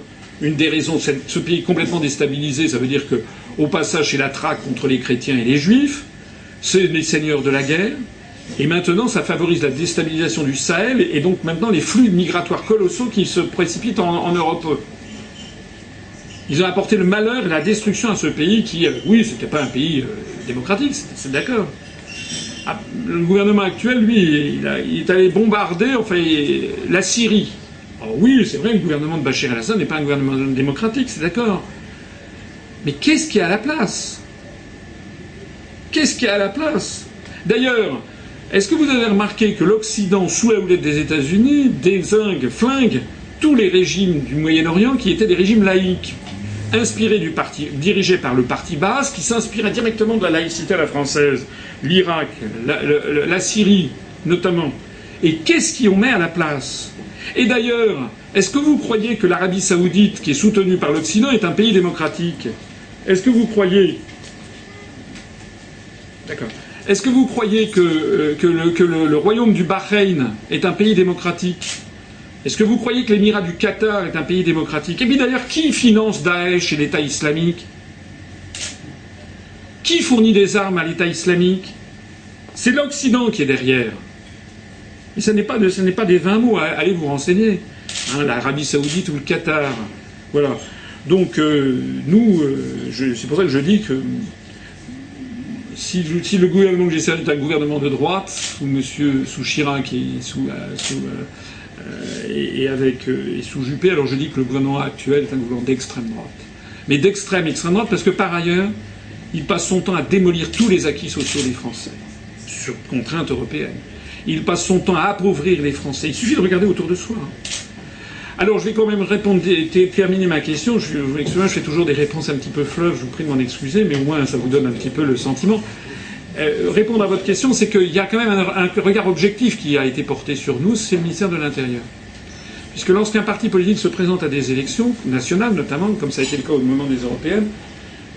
une des raisons, ce pays complètement déstabilisé, ça veut dire que au passage c'est la traque contre les chrétiens et les juifs, c'est les seigneurs de la guerre, et maintenant, ça favorise la déstabilisation du Sahel et donc maintenant les flux migratoires colossaux qui se précipitent en, Europe. Ils ont apporté le malheur et la destruction à ce pays qui, euh, oui, c'était pas un pays euh, démocratique, c'est d'accord. Ah, le gouvernement actuel, lui, il, est allé bombarder enfin, la Syrie. Alors oui, c'est vrai, le gouvernement de Bachar el-Assad n'est pas un gouvernement démocratique, c'est d'accord. Mais qu'est-ce qui est à la place? Qu'est-ce qui est à la place? D'ailleurs, est-ce que vous avez remarqué que l'Occident, sous la houlette des États-Unis, désingue, flingue tous les régimes du Moyen-Orient qui étaient des régimes laïques, inspirés du parti, dirigés par le parti basse, qui s'inspirait directement de la laïcité à la française, l'Irak, la, Syrie notamment. Et qu'est-ce qu'on met à la place? Et d'ailleurs, est-ce que vous croyez que l'Arabie saoudite, qui est soutenue par l'Occident, est un pays démocratique? Est-ce que vous croyez. Est-ce que vous croyez que, euh, le, royaume du Bahreïn est un pays démocratique? Est-ce que vous croyez que l'émirat du Qatar est un pays démocratique Et bien d'ailleurs, qui finance Daesh et l'État islamique Qui fournit des armes à l'État islamique C'est l'Occident qui est derrière. Et ce n'est pas, pas, des 20 mots, allez vous renseigner. Hein, L'Arabie saoudite ou le Qatar. Voilà. Donc euh, nous, euh, c'est pour ça que je dis que si, le gouvernement que j'ai servi est un gouvernement de droite, sous Monsieur sous Chirac et sous, euh, et, avec euh, et sous Juppé, alors je dis que le gouvernement actuel est un gouvernement d'extrême droite. Mais d'extrême extrême droite parce que par ailleurs, il passe son temps à démolir tous les acquis sociaux des Français sur contrainte européenne. Il passe son temps à appauvrir les Français. Il suffit de regarder autour de soi. Hein. Alors, je vais quand même répondre, terminer ma question. Je, vous je fais toujours des réponses un petit peu fleuves, je vous prie de m'en excuser, mais au moins ça vous donne un petit peu le sentiment. Euh, répondre à votre question, c'est qu'il y a quand même un, regard objectif qui a été porté sur nous, c'est le ministère de l'Intérieur. Puisque lorsqu'un parti politique se présente à des élections, nationales notamment, comme ça a été le cas au moment des européennes,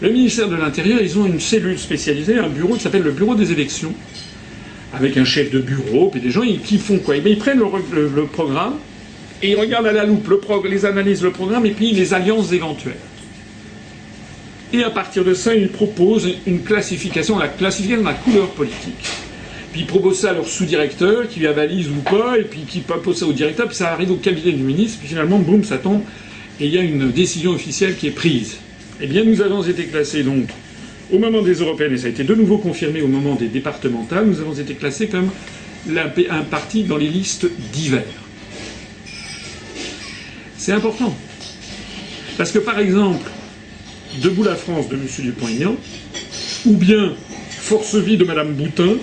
le ministère de l'Intérieur, ils ont une cellule spécialisée, un bureau qui s'appelle le bureau des élections, avec un chef de bureau, puis des gens qui font quoi? Ils prennent le programme, et il regarde à la loupe le les analyses, le programme, et puis les alliances éventuelles. Et à partir de ça, il propose une classification, la classification de la couleur politique. puis ils proposent ça à leur sous-directeur, qui avalise ou pas, et puis qui propose ça au directeur, puis ça arrive au cabinet du ministre, puis finalement, boum, ça tombe, et il y a une décision officielle qui est prise. Eh bien, nous avons été classés donc au moment des européennes, et ça a été de nouveau confirmé au moment des départementales, nous avons été classés comme un parti dans les listes divers. C'est important. Parce que par exemple, Debout la France de M. Dupont-Aignan, ou bien Force Vie de Mme Boutin,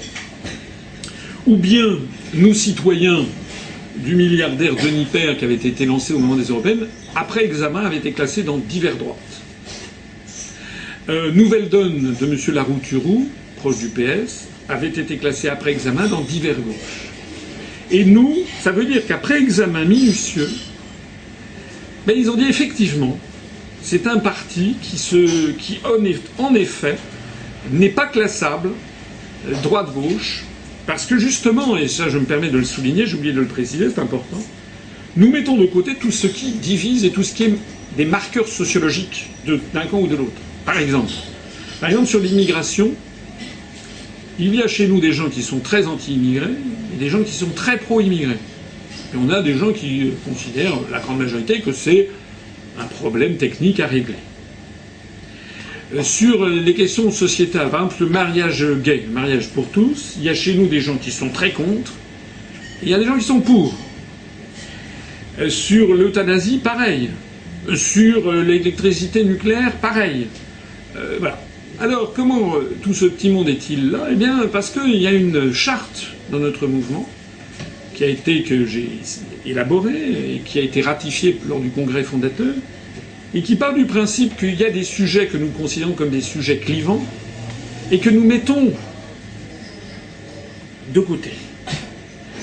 ou bien Nous citoyens du milliardaire Denis Père qui avait été lancé au moment des européennes, après examen avait été classé dans divers droites. Euh, Nouvelle Donne de M. Larouturou, proche du PS, avait été classé après examen dans divers gauches. Et nous, ça veut dire qu'après examen minutieux, ben, ils ont dit effectivement, c'est un parti qui, en effet, n'est pas classable euh, droite-gauche, parce que justement, et ça je me permets de le souligner, j'ai oublié de le préciser, c'est important, nous mettons de côté tout ce qui divise et tout ce qui est des marqueurs sociologiques d'un camp ou de l'autre. Par exemple, par exemple sur l'immigration, il y a chez nous des gens qui sont très anti-immigrés et des gens qui sont très pro-immigrés. Et on a des gens qui considèrent, la grande majorité, que c'est un problème technique à régler. Euh, sur les questions sociétales, par exemple le mariage gay, le mariage pour tous, il y a chez nous des gens qui sont très contre, il y a des gens qui sont pour. Euh, sur l'euthanasie, pareil. Euh, sur l'électricité nucléaire, pareil. voilà. Alors, comment tout ce petit monde est-il là? Eh bien, parce qu'il y a une charte dans notre mouvement qui a été que j'ai élaboré et qui a été ratifié lors du congrès fondateur, et qui parle du principe qu'il y a des sujets que nous considérons comme des sujets clivants, et que nous mettons de côté.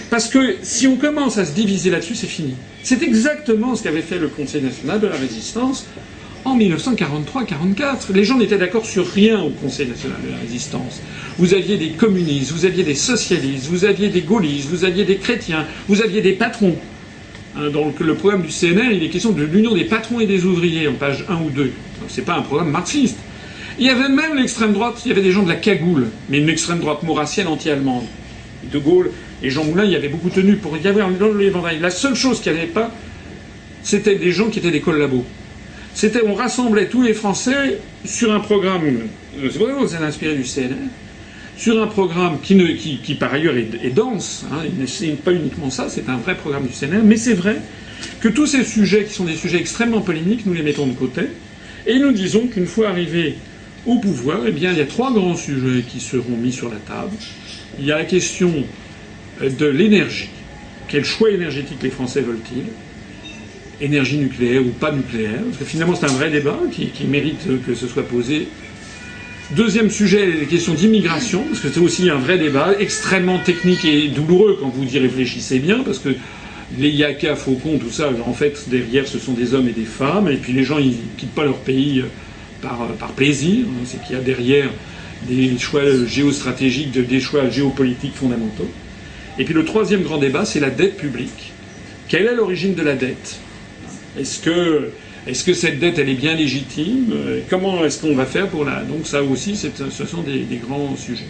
Parce que si on commence à se diviser là-dessus, c'est fini. C'est exactement ce qu'avait fait le Conseil national de la résistance en 1943-44. Les gens n'étaient d'accord sur rien au Conseil national de la résistance. Vous aviez des communistes, vous aviez des socialistes, vous aviez des gaullistes, vous aviez des chrétiens, vous aviez des patrons. Hein, dans le, programme du CNL, il est question de l'union des patrons et des ouvriers, en page 1 ou 2. Ce n'est pas un programme marxiste. Il y avait même l'extrême droite, il y avait des gens de la cagoule, mais une extrême droite maurassienne anti-allemande. De Gaulle et Jean Moulin y avait beaucoup tenu pour y avoir l'éventail. La seule chose qu'il n'y avait pas, c'était des gens qui étaient des collabos. C'était, on rassemblait tous les Français sur un programme, c'est vrai s'est inspiré du CNL, sur un programme qui, par ailleurs est, dense, hein, n'est pas uniquement ça, c'est un vrai programme du CNR, mais c'est vrai que tous ces sujets qui sont des sujets extrêmement polémiques, nous les mettons de côté, et nous disons qu'une fois arrivés au pouvoir, eh il y a trois grands sujets qui seront mis sur la table. Il y a la question de l'énergie. Quel choix énergétique les Français veulent-ils? Énergie nucléaire ou pas nucléaire Parce que finalement, c'est un vrai débat qui, mérite que ce soit posé Deuxième sujet, les questions d'immigration, parce que c'est aussi un vrai débat, extrêmement technique et douloureux quand vous y réfléchissez bien, parce que les yaka, faucons, tout ça, en fait, derrière, ce sont des hommes et des femmes, et puis les gens, ils quittent pas leur pays euh, par, euh, par plaisir, hein. c'est qu'il y a derrière des choix géostratégiques, des choix géopolitiques fondamentaux. Et puis le troisième grand débat, c'est la dette publique. Quelle est l'origine de la dette? Est-ce que cette dette, elle est bien légitime? Comment est-ce qu'on va faire pour la... Donc ça aussi, ce sont des, grands sujets.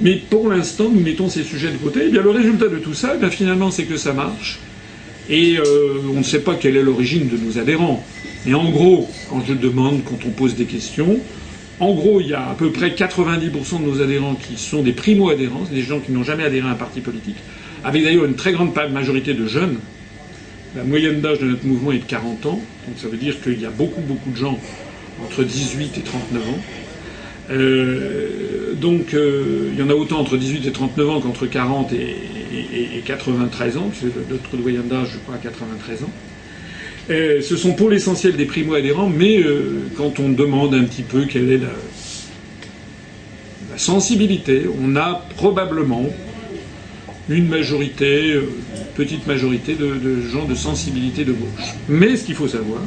Mais pour l'instant, nous mettons ces sujets de côté. Et eh bien, le résultat de tout ça, eh bien, finalement, c'est que ça marche. Et euh, on ne sait pas quelle est l'origine de nos adhérents. Mais en gros, quand je demande, quand on pose des questions, en gros, il y a à peu près 90% de nos adhérents qui sont des primo-adhérents, des gens qui n'ont jamais adhéré à un parti politique, avec d'ailleurs une très grande majorité de jeunes. La moyenne d'âge de notre mouvement est de 40 ans, donc ça veut dire qu'il y a beaucoup, beaucoup de gens entre 18 et 39 ans. Euh, donc euh, il y en a autant entre 18 et 39 ans qu'entre 40 et, 93 ans, puisque notre moyenne d'âge, je crois, à 93 ans. Euh, ce sont pour l'essentiel des primo-adhérents, mais quand on demande un petit peu quelle est la, sensibilité, on a probablement une majorité, une petite majorité de, gens de sensibilité de gauche. Mais ce qu'il faut savoir,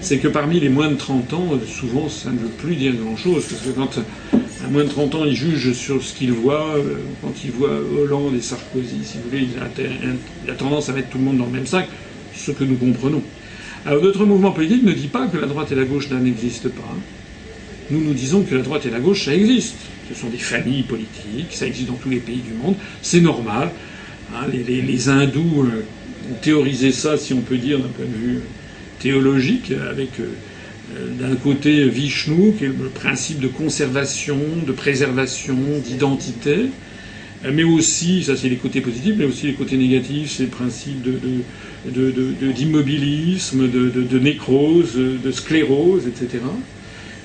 c'est que parmi les moins de 30 ans, souvent ça ne veut plus dire grand-chose, parce que quand un moins de 30 ans, il juge sur ce qu'il voit, euh, quand il voit Hollande et Sarkozy, si vous voulez, il a, tendance à mettre tout le monde dans le même sac, ce que nous comprenons. Alors notre mouvement politique ne dit pas que la droite et la gauche n'existent pas. Nous nous disons que la droite et la gauche, ça existe. Ce sont des familles politiques, ça existe dans tous les pays du monde, c'est normal. Hein, les, hindous euh, ont théorisé ça, si on peut dire, d'un point de vue théologique, avec euh, d'un côté Vishnu, qui est le principe de conservation, de préservation, d'identité, mais aussi, ça c'est les côtés positifs, mais aussi les côtés négatifs, c'est le principe d'immobilisme, de, nécrose, de sclérose, etc.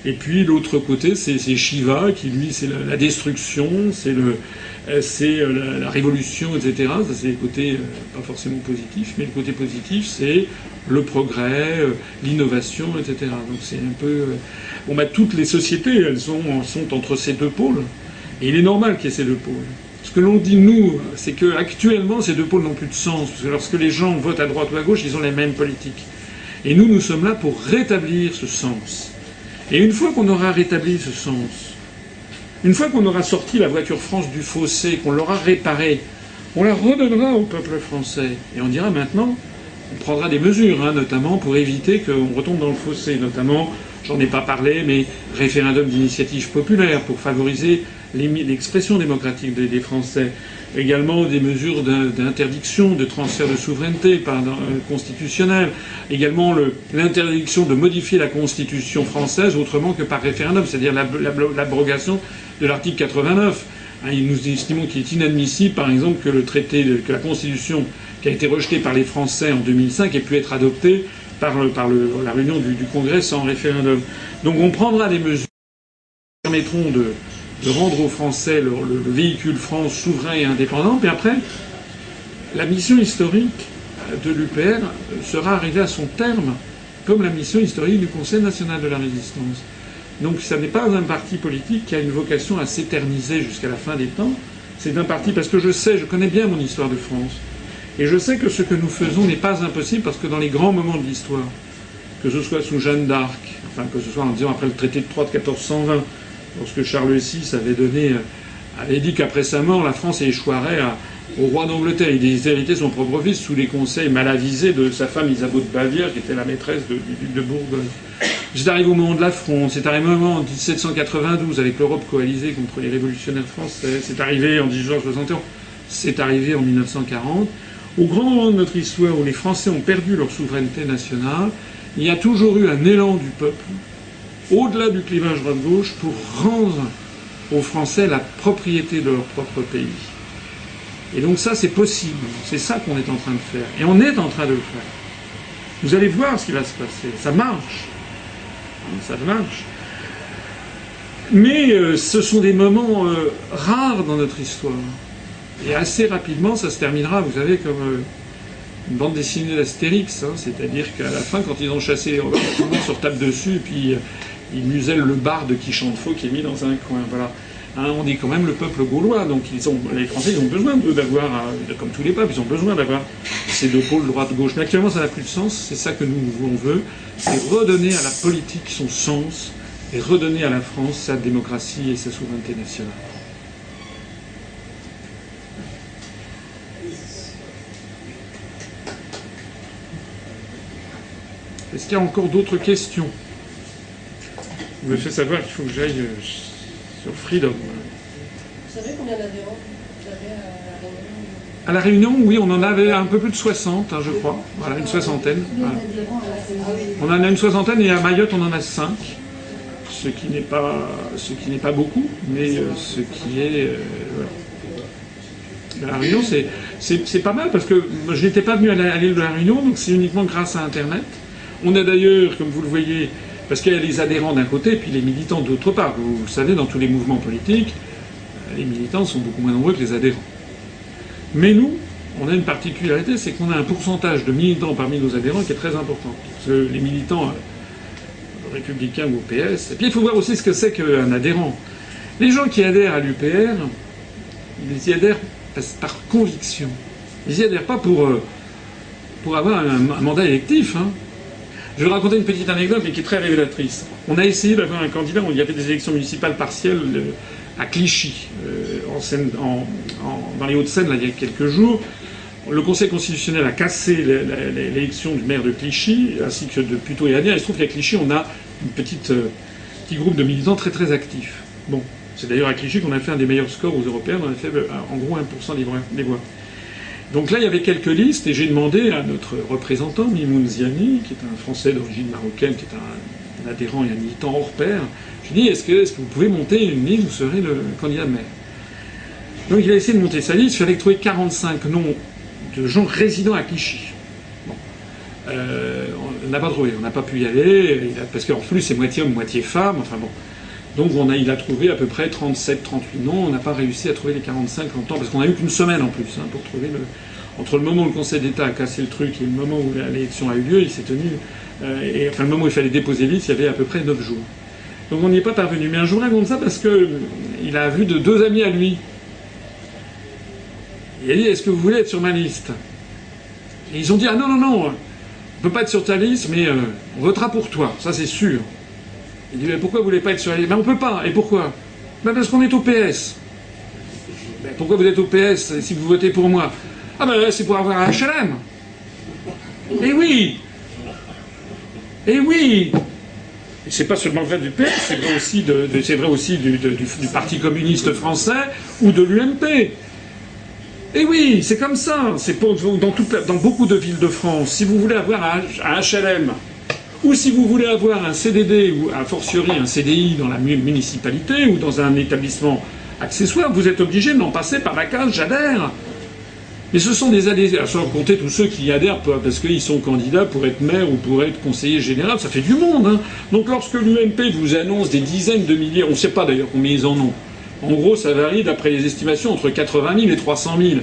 Et puis l'autre côté, c'est Shiva, qui lui, c'est la, destruction, c'est le, c'est euh, la, révolution, etc. Ça, c'est les côtés euh, pas forcément positifs, mais le côté positif, c'est le progrès, euh, l'innovation, etc. Donc c'est un peu. Bon, bah, toutes les sociétés, elles sont, sont entre ces deux pôles. Et il est normal qu'il y ait ces deux pôles. Ce que l'on dit, nous, c'est que actuellement, ces deux pôles n'ont plus de sens. Parce que lorsque les gens votent à droite ou à gauche, ils ont les mêmes politiques. Et nous, nous sommes là pour rétablir ce sens. Et une fois qu'on aura rétabli ce sens, une fois qu'on aura sorti la voiture France du fossé, qu'on l'aura réparée, on la redonnera au peuple français. Et on dira maintenant, on prendra des mesures, hein, notamment pour éviter qu'on retombe dans le fossé, notamment, j'en ai pas parlé, mais référendum d'initiative populaire pour favoriser l'expression démocratique des, Français, également des mesures d'interdiction de transfert de souveraineté euh, constitutionnelle, également l'interdiction de modifier la Constitution française autrement que par référendum, c'est-à-dire l'abrogation de l'article 89. Hein, nous estimons qu'il est inadmissible, par exemple, que le traité, que la Constitution qui a été rejetée par les Français en 2005 ait pu être adoptée par, la réunion du Congrès sans référendum. Donc on prendra des mesures qui permettront de, de rendre aux Français le, véhicule France souverain et indépendant. Puis après, la mission historique de l'UPR sera arrivée à son terme, comme la mission historique du Conseil national de la résistance. Donc ça n'est pas un parti politique qui a une vocation à s'éterniser jusqu'à la fin des temps. C'est un parti parce que je sais, je connais bien mon histoire de France. Et je sais que ce que nous faisons n'est pas impossible parce que dans les grands moments de l'histoire, que ce soit sous Jeanne d'Arc, enfin que ce soit en disant après le traité de Troyes de 1420, lorsque Charles VI avait donné, euh, avait dit qu'après sa mort, la France échouerait au roi d'Angleterre. Il déshéritait son propre fils sous les conseils mal avisés de sa femme Isabeau de Bavière, qui était la maîtresse du duc de Bourgogne. C'est arrivé au moment de la France, c'est arrivé au moment en 1792 avec l'Europe coalisée contre les révolutionnaires français, c'est arrivé en 1871, c'est arrivé en 1940. Au grand moment de notre histoire où les Français ont perdu leur souveraineté nationale, il y a toujours eu un élan du peuple au-delà du clivage droite-gauche pour rendre aux Français la propriété de leur propre pays. Et donc ça, c'est possible. C'est ça qu'on est en train de faire. Et on est en train de le faire. Vous allez voir ce qui va se passer. Ça marche. Ça marche. Mais euh, ce sont des moments euh, rares dans notre histoire. Et assez rapidement, ça se terminera, vous savez, comme euh, une bande dessinée d'Astérix. Hein. C'est-à-dire qu'à la fin, quand ils ont chassé les se retape dessus, et puis il muselle le barde qui chante faux qui est mis dans un coin. Voilà. Hein, on est quand même le peuple gaulois, donc ils ont, les Français ils ont besoin d'avoir, euh, comme tous les peuples, ils ont besoin d'avoir ces deux pôles droite-gauche. Mais actuellement ça n'a plus de sens, c'est ça que nous on veut, c'est redonner à la politique son sens et redonner à la France sa démocratie et sa souveraineté nationale. Est-ce qu'il y a encore d'autres questions? Me fait savoir qu'il faut que j'aille euh, sur Freedom. Vous savez combien d'adhérents vous avez à la Réunion? À la Réunion, oui, on en avait un peu plus de 60, hein, je crois. Voilà, une soixantaine. On en a une soixantaine et à Mayotte, on en a 5. Ce qui n'est pas, ce qui n'est pas beaucoup, mais euh, ce qui est. Euh, La Réunion, c'est pas mal parce que je n'étais pas venu à l'île de la Réunion, donc c'est uniquement grâce à Internet. On a d'ailleurs, comme vous le voyez, parce qu'il y a les adhérents d'un côté et puis les militants d'autre part. Vous, le savez, dans tous les mouvements politiques, euh, les militants sont beaucoup moins nombreux que les adhérents. Mais nous, on a une particularité, c'est qu'on a un pourcentage de militants parmi nos adhérents qui est très important. Parce que les militants euh, républicains ou PS. Et puis il faut voir aussi ce que c'est qu'un adhérent. Les gens qui adhèrent à l'UPR, ils y adhèrent par conviction. Ils n'y adhèrent pas pour, euh, pour avoir un, mandat électif. Hein. Je vais raconter une petite anecdote, mais qui est très révélatrice. On a essayé d'avoir un candidat, il y avait des élections municipales partielles euh, à Clichy, euh, dans les Hauts-de-Seine, il y a quelques jours. Le Conseil constitutionnel a cassé l'élection du maire de Clichy, ainsi que de Puteaux et. Il se trouve qu'à Clichy, on a un petit, euh, petit groupe de militants très très actifs. Bon, C'est d'ailleurs à Clichy qu'on a fait un des meilleurs scores aux Européens, on a fait en gros 1% des voix. Donc là, il y avait quelques listes et j'ai demandé à notre représentant, Mimoun Ziani, qui est un Français d'origine marocaine, qui est un, adhérent et un militant hors pair, je lui ai dit est-ce que, est que, vous pouvez monter une liste, vous serez le candidat maire? Donc il a essayé de monter sa liste, il fallait trouver 45 noms de gens résidant à Clichy. Euh, on n'a pas trouvé, on n'a pas pu y aller, parce qu'en plus c'est moitié homme, moitié femme, enfin bon. Donc on a, il a trouvé à peu près 37, 38 noms. On n'a pas réussi à trouver les 45 en temps, parce qu'on a eu qu'une semaine en plus hein, pour trouver le. Entre le moment où le Conseil d'État a cassé le truc et le moment où l'élection a eu lieu, il s'est tenu. Euh, et enfin, le moment où il fallait déposer liste, il y avait à peu près 9 jours. Donc on n'y est pas parvenu. Mais un jour, raconte ça parce que il a vu de deux amis à lui. Il a dit Est-ce que vous voulez être sur ma liste? Et ils ont dit Ah non, non, non, on ne peut pas être sur ta liste, mais euh, on votera pour toi, ça c'est sûr. Il dit mais pourquoi vous voulez pas être sur la Mais on peut pas. Et pourquoi? Ben Parce qu'on est au PS. Ben pourquoi vous êtes au PS si vous votez pour moi? Ah ben c'est pour avoir un HLM. Eh oui Eh oui c'est pas seulement vrai du PS, c'est vrai aussi, de, c'est vrai aussi du, Parti communiste français ou de l'UMP. Et oui, c'est comme ça. C'est dans, dans, beaucoup de villes de France. Si vous voulez avoir un HLM ou si vous voulez avoir un CDD ou a fortiori un CDI dans la municipalité ou dans un établissement accessoire, vous êtes obligé d'en passer par la case j'adhère. Mais ce sont des adhésions, sans compter tous ceux qui y adhèrent parce qu'ils sont candidats pour être maire ou pour être conseiller général, ça fait du monde. Hein. Donc lorsque l'UMP vous annonce des dizaines de milliers, on ne sait pas d'ailleurs combien ils en ont, en gros ça varie d'après les estimations entre 80 000 et 300 000.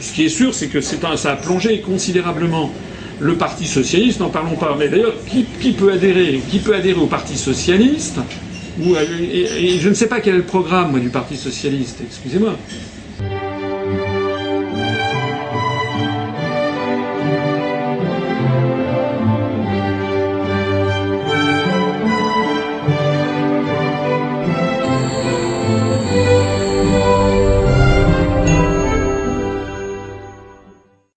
Ce qui est sûr, c'est que ça a plongé considérablement. Le Parti socialiste, n'en parlons pas. Mais d'ailleurs, qui, peut adhérer Qui peut adhérer au Parti socialiste ou, et, je ne sais pas quel est le programme du Parti socialiste. Excusez-moi.